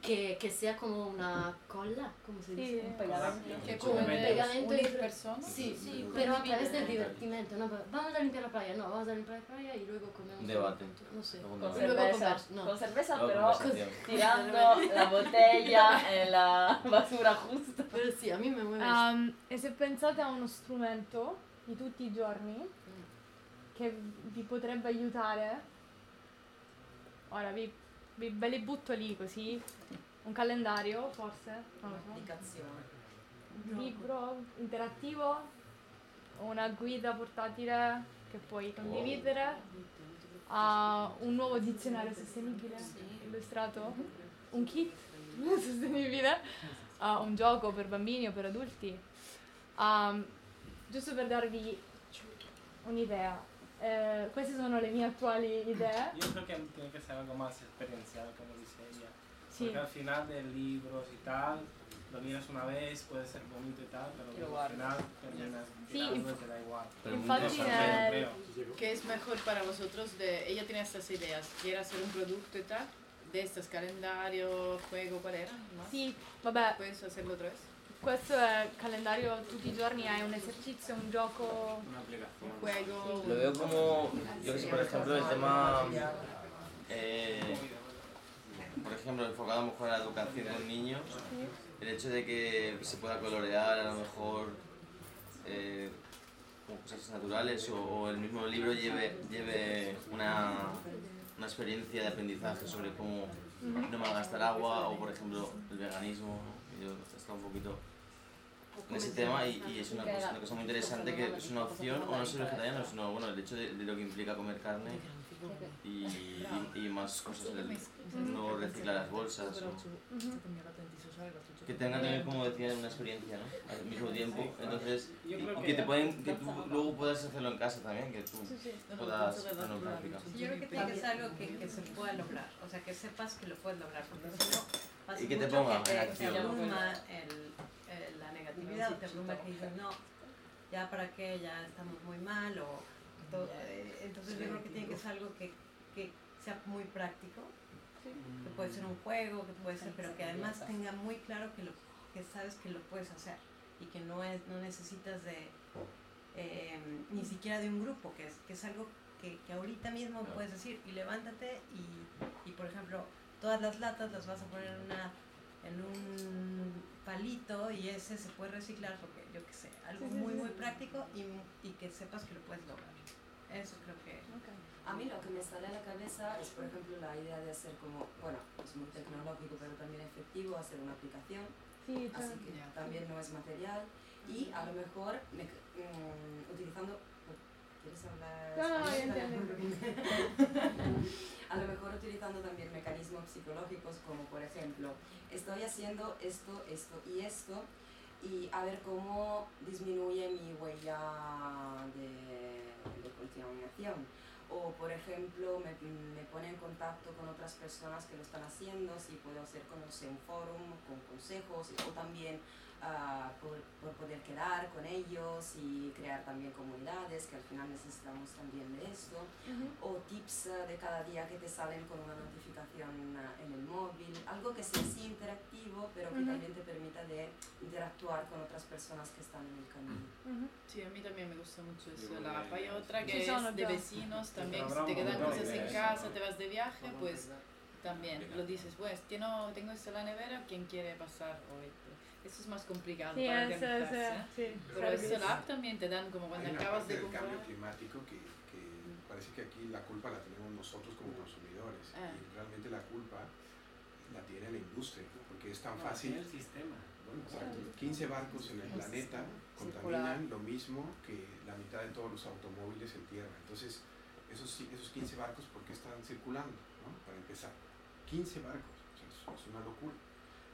que, que sea como una cola, ¿cómo se dice? Sì. Un pegamento. Que Como un Pegamento. pegamento unir entre- personas. Sí, Sí, pero a través del divertimento. No, vamos a limpiar la playa, no, vamos a limpiar la playa y luego comemos. Un debate. No sé. Un Con luego cerveza, no. con cerveza Luego pero conversación. tirando (laughs) la botella en la (laughs) basura justa. Pero sì, a me mi muove. Um, e se pensate a uno strumento di tutti i giorni che vi potrebbe aiutare, ora vi, vi- ve li butto lì così, un calendario forse, non lo so. Un'applicazione. un libro interattivo, una guida portatile che puoi condividere, a un nuovo dizionario sostenibile illustrato, un kit (laughs) sostenibile, a un gioco per bambini o per adulti. Um, giusto per darvi un'idea, eh, queste sono le mie attuali idee. Yo creo que tiene que ser algo más experiencial, como dice ella. Sí. Porque al final de libros y tal, lo miras una vez, puede ser bonito y tal, pero al final terminas Sí, te da igual. Pero infatti, eh. ¿Qué es mejor para vosotros? De, ella tiene estas ideas, quiere hacer un producto y tal, de estos calendario, juego, ¿cuál era? ¿Más? Sì, vabbè, ¿Puedes hacerlo otra vez? Questo è il calendario tutti i giorni, hai un esercizio, un gioco, Un juego. Lo veo como, yo que sé, por ejemplo, el tema, eh, por ejemplo, enfocado a lo mejor en la educación de los niños, el hecho de que se pueda colorear a lo mejor eh, con cosas naturales o, o el mismo libro lleve, lleve una, una experiencia de aprendizaje sobre cómo no malgastar agua o, por ejemplo, el veganismo. ¿no? Yo estado un poquito en ese tema y, y es una cosa, una cosa muy interesante que es una opción, o no ser vegetariano, sino bueno, el hecho de, de lo que implica comer carne y, y, y más cosas, el no reciclar las bolsas. o- que tengan también, como decía, una experiencia ¿no? al mismo tiempo. Entonces, y, que- te pueden, que tú luego puedas hacerlo en casa también, que tú puedas ponerlo en práctica. Yo creo que tiene que ser algo que, que se pueda lograr, o sea, que sepas que lo puedes lograr, porque si no, pasa Y que te ponga que en acción. Negatividad, o te abruma que dices, no, ya para qué, ya estamos muy mal, o todo, eh, entonces yo creo que tiene que ser algo que, que sea muy práctico, que puede ser un juego, que puede ser, pero que además tenga muy claro que, lo, que sabes que lo puedes hacer y que no, es, no necesitas de eh, ni siquiera de un grupo, que es, que es algo que, que ahorita mismo puedes decir y levántate y, y por ejemplo todas las latas las vas a poner en una en un palito y ese se puede reciclar porque yo qué sé, algo Sí, sí, muy sí. muy práctico y, y que sepas que lo puedes lograr. Eso creo que A mí lo que me sale a la cabeza es, por ejemplo, la idea de hacer como, bueno, es muy tecnológico, pero también efectivo, hacer una aplicación. Sí, así que también no es material. Y a lo mejor me- mm, utilizando. ¿Quieres hablar? No, (laughs) a lo mejor utilizando también mecanismos psicológicos como por ejemplo, estoy haciendo esto, esto y esto y a ver cómo disminuye mi huella de, de contaminación. O por ejemplo, me, me pone en contacto con otras personas que lo están haciendo, si puedo hacer con no sé, un fórum con consejos o también ah, por, por poder quedar con ellos y crear también comunidades, que al final necesitamos también de esto o tips eh, de cada día que te salen con una notificación eh, en el móvil, algo que sea así interactivo, pero que Ujú. también te permita de interactuar con otras personas que están en el camino. Sí, a mí también me gusta mucho eso, la. Hay otra que sono es de vecinos también, si te quedan cosas en eso. casa, te vas de viaje, pues también lo dices, pues tengo, tengo esto en la nevera, ¿quién quiere pasar hoy? Eso es más complicado Sí, para eso, organizarse. eso, sí, Pero la app también te dan como cuando Hay una acabas parte de del comprar. cambio climático que, que parece que aquí la culpa la tenemos nosotros como consumidores Ah. y realmente la culpa la tiene la industria porque es tan No, fácil. tiene el sistema. Bueno, exacto. 15 barcos en el planeta contaminan lo mismo que la mitad de todos los automóviles en tierra. Entonces, esos, esos 15 barcos, ¿por qué están circulando? ¿no? Para empezar, 15 barcos, o sea, es una locura.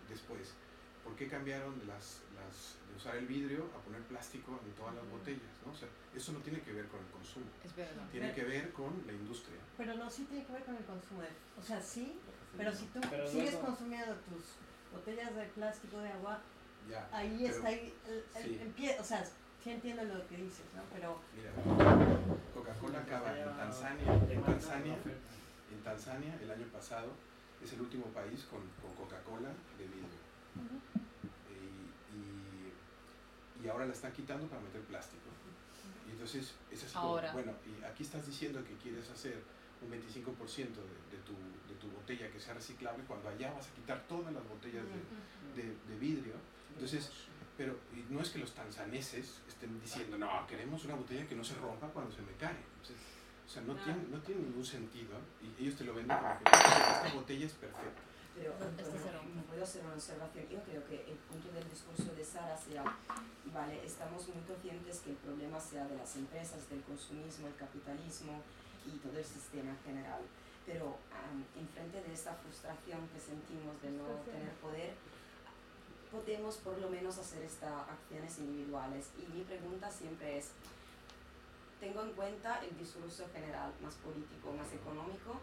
Después, ¿por qué cambiaron de, las, las, de usar el vidrio a poner plástico en todas las botellas? ¿no? O sea, eso no tiene que ver con el consumo, Es verdad. tiene que ver con la industria. Pero no, sí tiene que ver con el consumo. de- o sea, sí, pero si tú Pero sigues luego- consumiendo tus botellas de plástico de agua, Ya, ahí pero- está ahí el, el- sí. el pie. O sea, sí entiendo lo que dices, ¿no? Pero Mira, Coca-Cola acaba en Tanzania, en Tanzania, en Tanzania el año pasado es el último país con, con Coca-Cola de vidrio. Y, y- y ahora la están quitando para meter plástico. Y entonces es así como, Ahora. bueno, y aquí estás diciendo que quieres hacer un 25% de, de, tu, de tu botella que sea reciclable cuando allá vas a quitar todas las botellas de, de- de vidrio. Entonces, pero y no es que los tanzaneses estén diciendo, no, queremos una botella que no se rompa cuando se me cae. Entonces, O sea, no, Ah. tiene, no tiene ningún sentido y ellos te lo venden como que esta botella es perfecta. Pero Este será puedo hacer una observación. Yo creo que el punto del discurso de Sara sea, vale, estamos muy conscientes que el problema sea de las empresas, del consumismo, el capitalismo y todo el sistema en general. Pero am, enfrente de esta frustración que sentimos de no tener poder, podemos por lo menos hacer estas acciones individuales. Y mi pregunta siempre es, tengo en cuenta el discurso general, más político, más económico,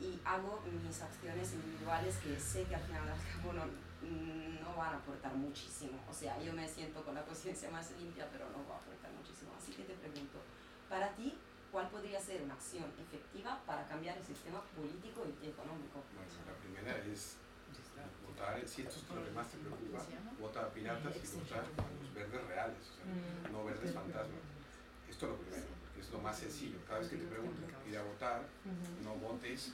y hago mis acciones individuales que sé que al final al cabo no, no van a aportar muchísimo. O sea, yo me siento con la conciencia más limpia, pero no va a aportar muchísimo. Así que te pregunto, para ti, ¿cuál podría ser una acción efectiva para cambiar el sistema político y económico? Bueno, la primera es votar, si esto es lo que más te preocupa, vota a piratas y vota a los verdes reales, o sea, no verdes fantasmas. Esto es lo primero, que es lo más sencillo. Cada vez que te preguntan ir a votar, no votes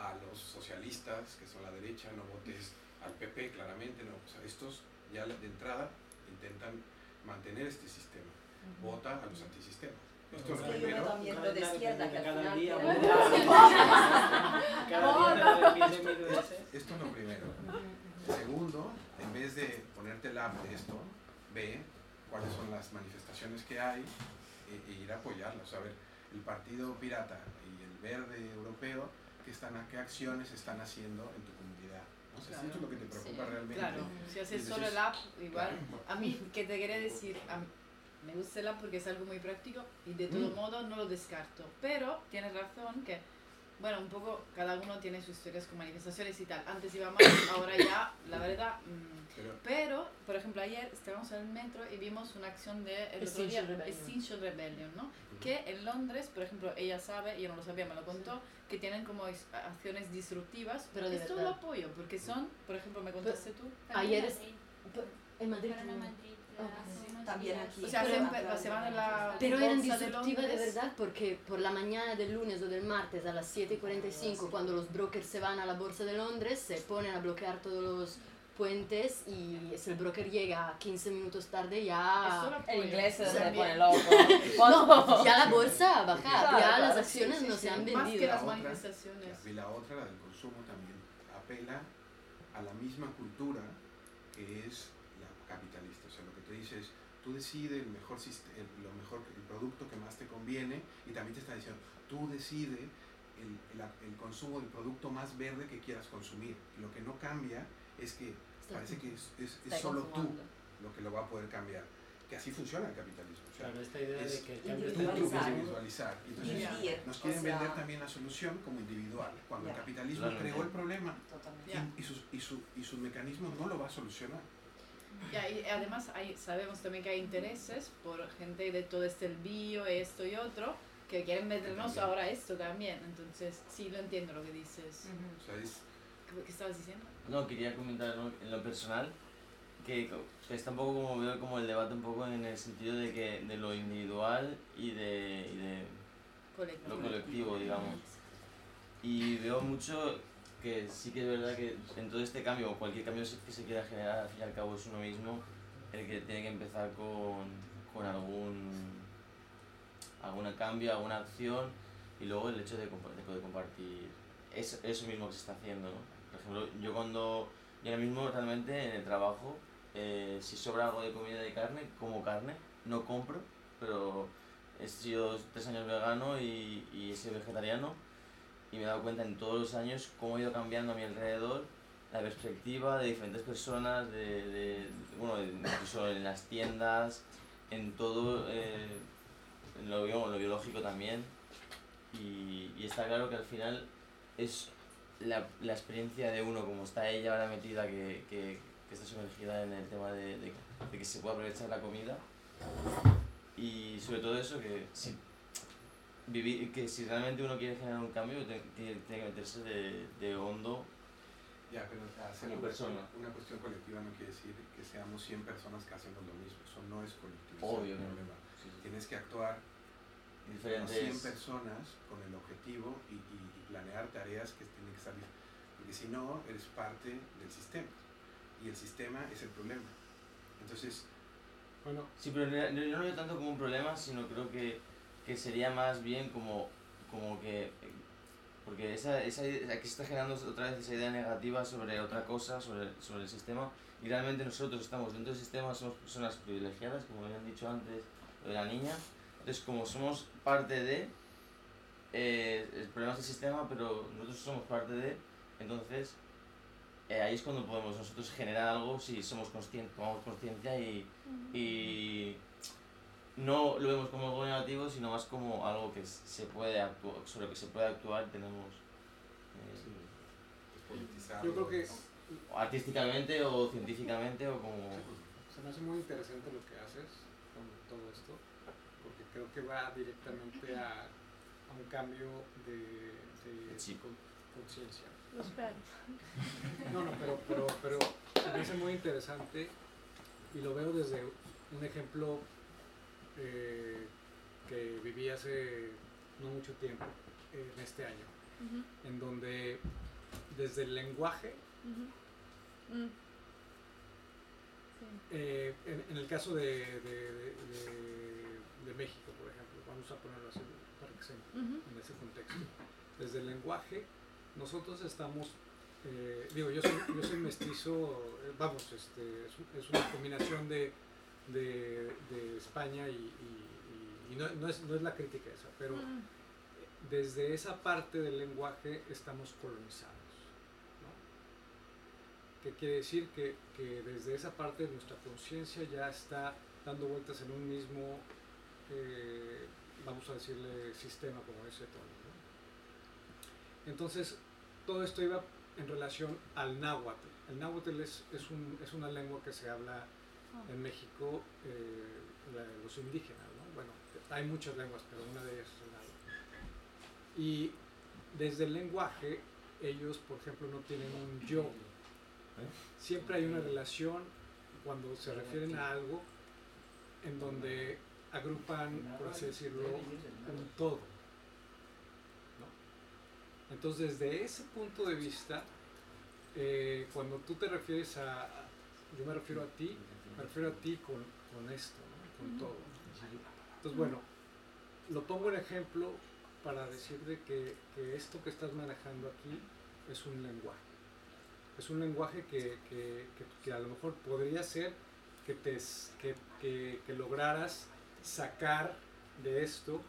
a los socialistas, que son la derecha, no votes al PP, claramente, no. O sea, estos ya de entrada intentan mantener este sistema. Vota a los antisistemas. Esto es lo primero. mierda de izquierda, que al Cada final... día tiene- Cada día te repite mil veces. Esto es lo primero. Segundo, en vez de ponerte el app de esto, ve cuáles son las manifestaciones que hay e, e ir a apoyarlas. O sea, a ver, el Partido Pirata y el Verde Europeo, ¿qué, están, qué acciones están haciendo en tu comunidad? No si esto es lo que te preocupa realmente. Claro, si haces solo el app, igual. Claro. A mí, que te quería decir, a mí- me gusta el app porque es algo muy práctico y de todo Mm. modo no lo descarto. Pero tienes razón que, bueno, un poco cada uno tiene sus historias con manifestaciones y tal. Antes iba más, (coughs) ahora ya, la verdad. mm, Pero- pero, por ejemplo, ayer estábamos en el metro y vimos una acción de el otro día, Extinction Rebellion. Extinction Rebellion, ¿no? Que en Londres, por ejemplo, ella sabe, yo no lo sabía, me lo contó, que tienen como acciones disruptivas. Pero de Esto verdad. lo apoyo, porque son, por ejemplo, me contaste tú. Ayer es... En Madrid... Pero no. Madrid, Ok. También aquí. O sea, Pero- se, se van la Pero eran de disruptivas de Londres. verdad porque por la mañana del lunes o del martes a las 7.45 cuando los brokers se van a la bolsa de Londres se ponen a bloquear todos los puentes y si el broker llega 15 minutos tarde ya... El inglés se O sea, pone loco. (laughs) No, ya la (laughs) bolsa baja, Claro, ya claro, las sí, acciones sí, no sí. se han Más que vendido. las manifestaciones. Y la otra, la del consumo, también apela a la misma cultura que es la capitalista. O sea, lo que te dice es, tú decides el mejor, el, lo mejor, el producto que más te conviene y también te está diciendo, tú decides el, el, el consumo del producto más verde que quieras consumir. Lo que no cambia es que parece que es, es- es solo tú lo que lo va a poder cambiar. Que así funciona el capitalismo. O sea, Claro, esta idea de es que el cambio está mismo. visualizar. Entonces, Dividir, nos o quieren sea- vender también la solución como individual, cuando el Ya. capitalismo Claro. creó el problema y, y sus, y, su- y sus mecanismos no lo va a solucionar. Ya, y además hay, sabemos también que hay intereses por gente de todo este el bio, esto y otro, que quieren meternos ahora esto también. Entonces, sí, lo entiendo lo que dices. O sea, es, ¿Qué, qué estabas diciendo? No, quería comentar ¿no? en lo personal que, está un poco como veo como el debate un poco en el sentido de que de lo individual y de, y de Colectivo. lo colectivo, digamos. Y veo mucho que sí que es verdad que en todo este cambio, o cualquier cambio que se quiera generar, al fin y al cabo es uno mismo el que tiene que empezar con, con algún cambio, alguna acción y luego el hecho de, de poder compartir eso, eso mismo que se está haciendo. ¿no? Ejemplo, yo cuando, yo ahora mismo realmente en el trabajo, eh, si sobra algo de comida de carne, como carne, no compro, pero he sido tres años vegano y, y he sido vegetariano y me he dado cuenta en todos los años cómo ha ido cambiando a mi alrededor la perspectiva de diferentes personas, de, de- bueno, incluso en las tiendas, en todo, eh, en lo, lo biológico también. Y, y está claro que al final es la, la experiencia de uno, como está ella ahora metida, que, que, que está sumergida en el tema de, de, de que se puede aprovechar la comida. Y sobre todo eso, que si, vivir, que si realmente uno quiere generar un cambio, tiene, tiene que meterse de, de hondo ya, pero hacer Como persona. una cuestión colectiva no quiere decir que seamos 100 personas que hacemos lo mismo. Eso no es colectivo. Obvio, es problema. Sí, sí. Tienes que actuar Diferentes- 100 personas con el objetivo y- y planear tareas que tienen que salir. Porque si no, eres parte del sistema. Y el sistema es el problema. Entonces, Bueno, Sí, pero yo no veo tanto como un problema, sino creo que, que sería más bien como como que porque esa, esa aquí se está generando otra vez esa idea negativa sobre otra cosa, sobre, sobre el sistema, y realmente nosotros estamos dentro del sistema, somos personas privilegiadas, como habían dicho antes, lo de la niña, entonces como somos parte de, eh, el problema es el sistema, pero nosotros somos parte de, entonces eh, ahí es cuando podemos nosotros generar algo si somos conscientes, tomamos conciencia y, y no lo vemos como algo negativo, sino más como algo que se puede actuar, sobre lo que se puede actuar, tenemos eh, Yo creo que o artísticamente o científicamente o como... se me hace muy interesante lo que haces con todo esto, porque creo que va directamente a, a un cambio de, de con- conciencia. No, no, pero, pero, pero me hace muy interesante y lo veo desde un ejemplo eh, que viví hace no mucho tiempo, eh, en este año, en donde desde el lenguaje. Mm. Sí. eh, en, en el caso de, de, de- de- de México, por ejemplo, vamos a ponerlo así en ese contexto, desde el lenguaje, nosotros estamos, eh, digo, yo soy, yo soy mestizo, eh, vamos, este, es, un- es una combinación de, de, de España y, y- no, no es, no es la crítica esa, pero desde esa parte del lenguaje estamos colonizados. ¿no? ¿Qué quiere decir? Que, que desde esa parte de nuestra conciencia ya está dando vueltas en un mismo, eh, vamos a decirle, sistema, como dice Tony. ¿no? Entonces, todo esto iba en relación al náhuatl. El náhuatl es, es, un- es una lengua que se habla en México, eh, la los indígenas. ¿no? Bueno, hay muchas lenguas, pero una de ellas es el náhuatl. Y desde el lenguaje, ellos, por ejemplo, no tienen un yo. Siempre hay una relación cuando se refieren a algo en donde agrupan, por así decirlo, un todo. ¿no? Entonces, desde ese punto de vista, eh, cuando tú te refieres a, yo me refiero a ti, me refiero a ti con, con esto, ¿no? con todo. Entonces, bueno, lo pongo en ejemplo para decirte que, que esto que estás manejando aquí es un lenguaje. Es un lenguaje que, que- que- a lo mejor podría ser que, te, que- que lograras sacar de esto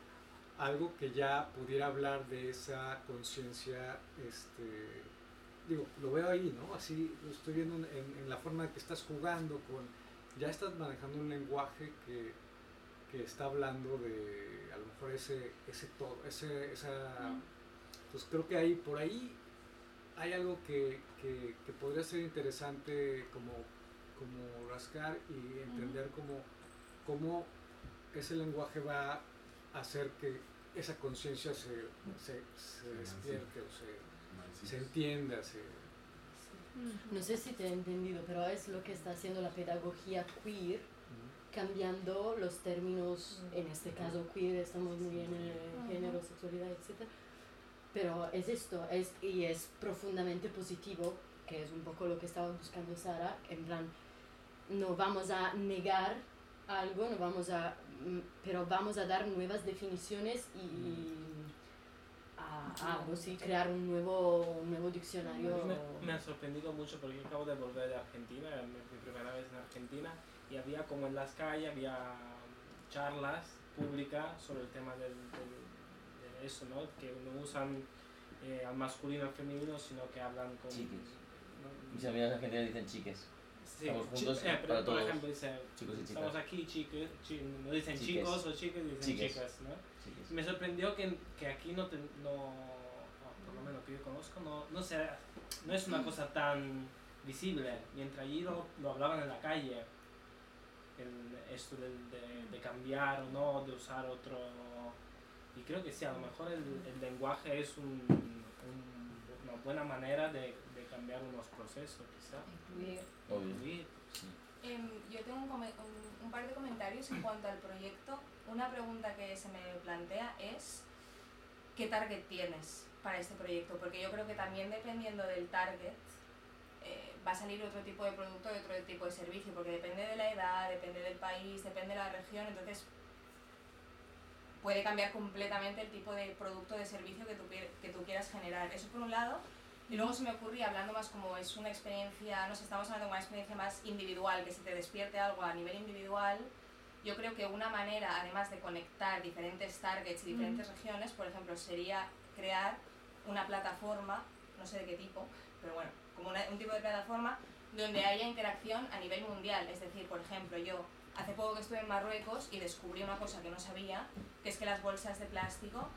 algo que ya pudiera hablar de esa conciencia, este, digo, lo veo ahí, ¿no? Así lo estoy viendo en, la forma en que estás jugando con, ya estás manejando un lenguaje que, que está hablando de a lo mejor ese, ese todo, ese, esa, pues creo que ahí, por ahí hay algo que, que- que podría ser interesante como, como rascar y entender cómo, cómo ese lenguaje va a hacer que esa conciencia se, se, se despierte o se, se entienda, se, No sé si te he entendido, pero es lo que está haciendo la pedagogía queer, cambiando los términos, en este caso queer, estamos muy bien en el género, sexualidad, etc. Pero es esto, es, y es profundamente positivo, que es un poco lo que estaba buscando Sara, en plan, no vamos a negar algo, no vamos a, pero vamos a dar nuevas definiciones y a, a sí, crear un nuevo, un nuevo diccionario. Me, me ha sorprendido mucho porque yo acabo de volver de Argentina, era mi, primera vez en Argentina, y había como en las calles, había charlas públicas sobre el tema del, del- de eso, ¿no? Que no usan eh, al masculino y al femenino, sino que hablan con... Chiques. ¿no? Mis amigas argentinas dicen chiques. Sí, Estamos juntos eh, para por todos. ejemplo, dice, chicos y estamos aquí, chicos, chi- no dicen Chiques. chicos o chicas, dicen Chiques. chicas, ¿no? Chiques. Me sorprendió que, que aquí no, te, no, por lo menos que yo conozco, no, no, se, no es una cosa tan visible, mientras allí lo, lo hablaban en la calle, el, esto del- de, de cambiar o no, de usar otro... Y creo que sí, a lo mejor el, el lenguaje es un, un- una buena manera de, de cambiar unos procesos, quizá. Incluir. Incluir. Em, yo tengo un, un- un par de comentarios en cuanto al proyecto. Una pregunta que se me plantea es ¿qué target tienes para este proyecto? Porque yo creo que también dependiendo del target eh, va a salir otro tipo de producto y otro tipo de servicio, porque depende de la edad, depende del país, depende de la región, entonces puede cambiar completamente el tipo de producto o de servicio que tú, que tú quieras generar. Eso por un lado. Y luego se me ocurría, hablando más como es una experiencia, no sé, estamos hablando de una experiencia más individual, que se te despierte algo a nivel individual, yo creo que una manera, además de conectar diferentes targets y diferentes regiones, por ejemplo, sería crear una plataforma, no sé de qué tipo, pero bueno, como una- un tipo de plataforma donde haya interacción a nivel mundial. Es decir, por ejemplo, yo hace poco que estuve en Marruecos y descubrí una cosa que no sabía, que es que las bolsas de plástico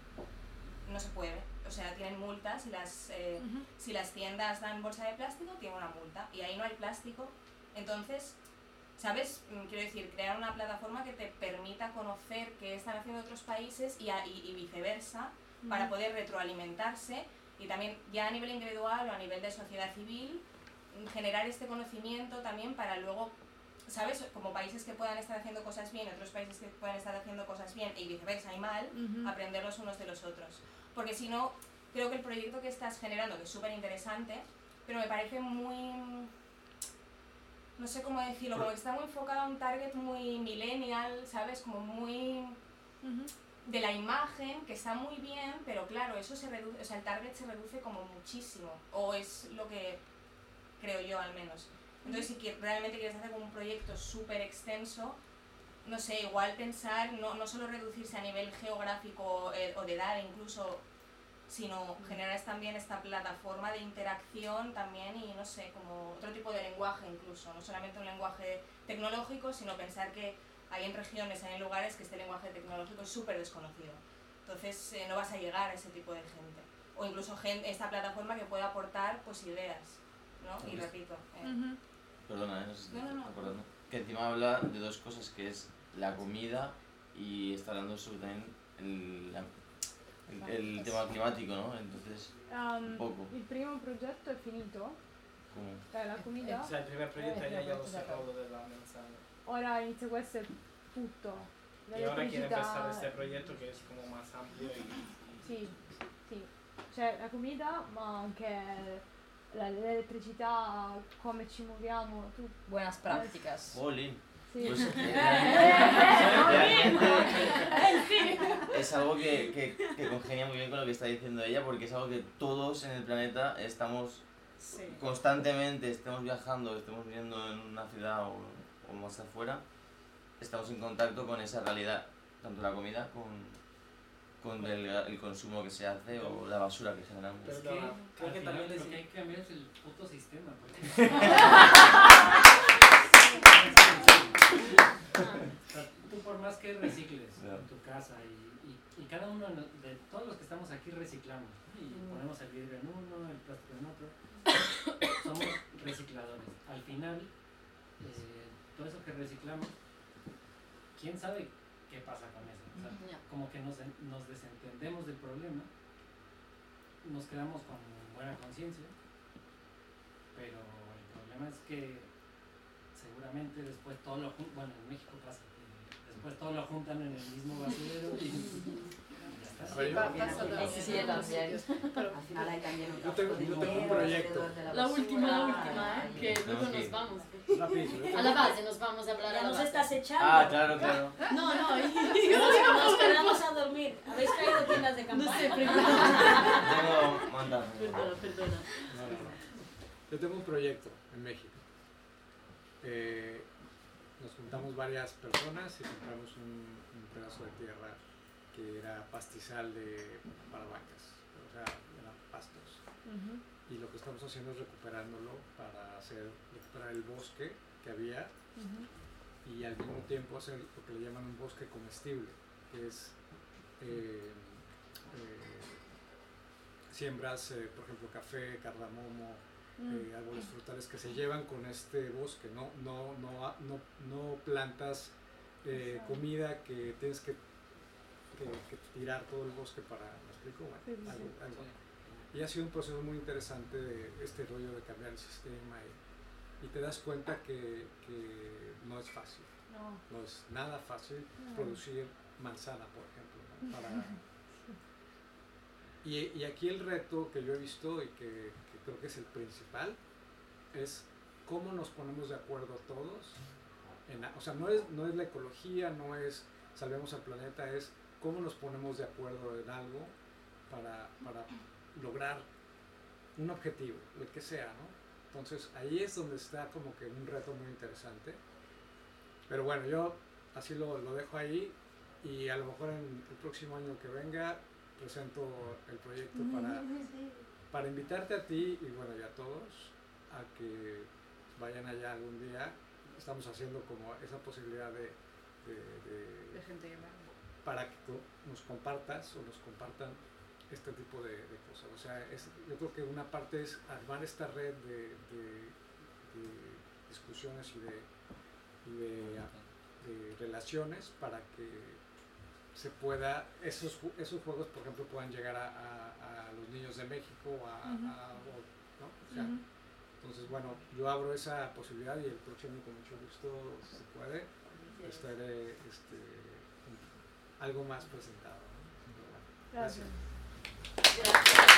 no se puede. O sea, tienen multas y las, eh, si las tiendas dan bolsa de plástico, tienen una multa. Y ahí no hay plástico. Entonces, ¿sabes? Mm, Quiero decir, crear una plataforma que te permita conocer qué están haciendo otros países y, a- y- y viceversa, para poder retroalimentarse y también ya a nivel individual o a nivel de sociedad civil, mm, generar este conocimiento también para luego, ¿sabes? Como países que puedan estar haciendo cosas bien, otros países que puedan estar haciendo cosas bien y viceversa y mal, aprender los unos de los otros. Porque si no, creo que el proyecto que estás generando, que es súper interesante, pero me parece muy, no sé cómo decirlo, como que está muy enfocado a un target muy millennial, ¿sabes? Como muy de la imagen, que está muy bien, pero claro, eso se reduce, o sea, el target se reduce como muchísimo, o es lo que creo yo al menos. Entonces, si que- realmente quieres hacer como un proyecto súper extenso, no sé, igual pensar, no, no solo reducirse a nivel geográfico eh, o de edad incluso, sino generar también esta plataforma de interacción también y no sé, como otro tipo de lenguaje incluso, no solamente un lenguaje tecnológico, sino pensar que hay en regiones, hay en lugares que este lenguaje tecnológico es súper desconocido. Entonces eh, no vas a llegar a ese tipo de gente. O incluso gente, esta plataforma que pueda aportar pues ideas, ¿no? Y repito. eh, Perdona, eh, no sé si te No, no. Que encima habla de dos cosas, que es la comida y está hablando sobre también el, la- el, el tema climático, ¿no? Entonces, Um, un poco. il primo progetto è finito, Como... cioè la comida. O sea, el primer proyecto Eh, ya, ya lo proyecto cerró cerrado. lo de la manzana. Ora inizia questo è tutto. Y ahora quiere empezar este proyecto que es como más amplio y... Sì, sì. C'è la comida, ma anche la- l'elettricità, come ci muoviamo, tutto. Buenas prácticas. Sí. Pues, Eh, eh, sí. es algo que, que, que congenia muy bien con lo que está diciendo ella, porque es algo que todos en el planeta estamos Sí. constantemente, estemos viajando, estemos viviendo en una ciudad o, o más afuera, estamos en contacto con esa realidad, tanto la comida con, con el, el consumo que se hace o la basura que generamos. Es que, creo que también es- lo que hay que cambiar es el puto sistema. (laughs) (laughs) porque- sea, tú por más que recicles en tu casa y, y, y cada uno no- de todos los que estamos aquí reciclamos y ponemos el vidrio en uno, el plástico en otro, (coughs) somos recicladores. Al final, eh, todo eso que reciclamos, ¿quién sabe qué pasa con eso? O sea, Ya. como que nos, nos desentendemos del problema, nos quedamos con buena conciencia, pero el problema es que seguramente después todo lo juntan, bueno, en México pasa, después todo lo juntan en el mismo basurero y (laughs) Sí, también. Yo tengo- yo tengo un proyecto. la La última, la última, ¿eh? Que luego nos vamos. A la base, nos vamos a hablar Ya nos estás echando. Ah, claro, claro. No, no, (laughs) Nos, (laughs) nos quedamos a dormir. ¿Habéis traído tiendas de no campaña? sé, perdona. Tengo mandato. Perdona, perdona. No, no, no. Yo tengo un proyecto en México. Eh, nos juntamos varias personas y compramos un, un pedazo de tierra que era pastizal de, para vacas, o sea, eran pastos. Y lo que estamos haciendo es recuperándolo para hacer, recuperar el bosque que había y al mismo tiempo hacer lo que le llaman un bosque comestible, que es eh, eh, siembras, eh, por ejemplo, café, cardamomo, Mm. eh, árboles frutales que se llevan con este bosque, no, no, no, no, no plantas eh, comida que tienes que, que, que tirar todo el bosque para, ¿me explico? Bueno, algo- algo. Y ha sido un proceso muy interesante de este rollo de cambiar el sistema y, y te das cuenta que, que no es fácil, No. no es nada fácil No. producir manzana, por ejemplo. ¿no? (laughs) Para, y, y aquí el reto que yo he visto y que, que creo que es el principal es cómo nos ponemos de acuerdo todos. En, o sea, no es, no es la ecología, no es salvemos al planeta, es cómo nos ponemos de acuerdo en algo para, para lograr un objetivo, lo que sea, ¿no? Entonces ahí es donde está como que un reto muy interesante. Pero bueno, yo así lo, lo dejo ahí y a lo mejor en el próximo año que venga presento el proyecto para, para invitarte a ti y bueno, y a todos a que vayan allá algún día. Estamos haciendo como esa posibilidad de, de- de- De gente que va. Para que nos compartas o nos compartan este tipo de, de cosas. O sea, es- yo creo que una parte es armar esta red de, de- de discusiones y de, y de, de relaciones para que se pueda, esos, esos juegos, por ejemplo, puedan llegar a, a- a los niños de México, a, a- o- ¿no? O sea, Ujú. entonces, bueno, yo abro esa posibilidad y el próximo con mucho gusto, si se puede, estaré este, algo más presentado. ¿no? Gracias. gracias.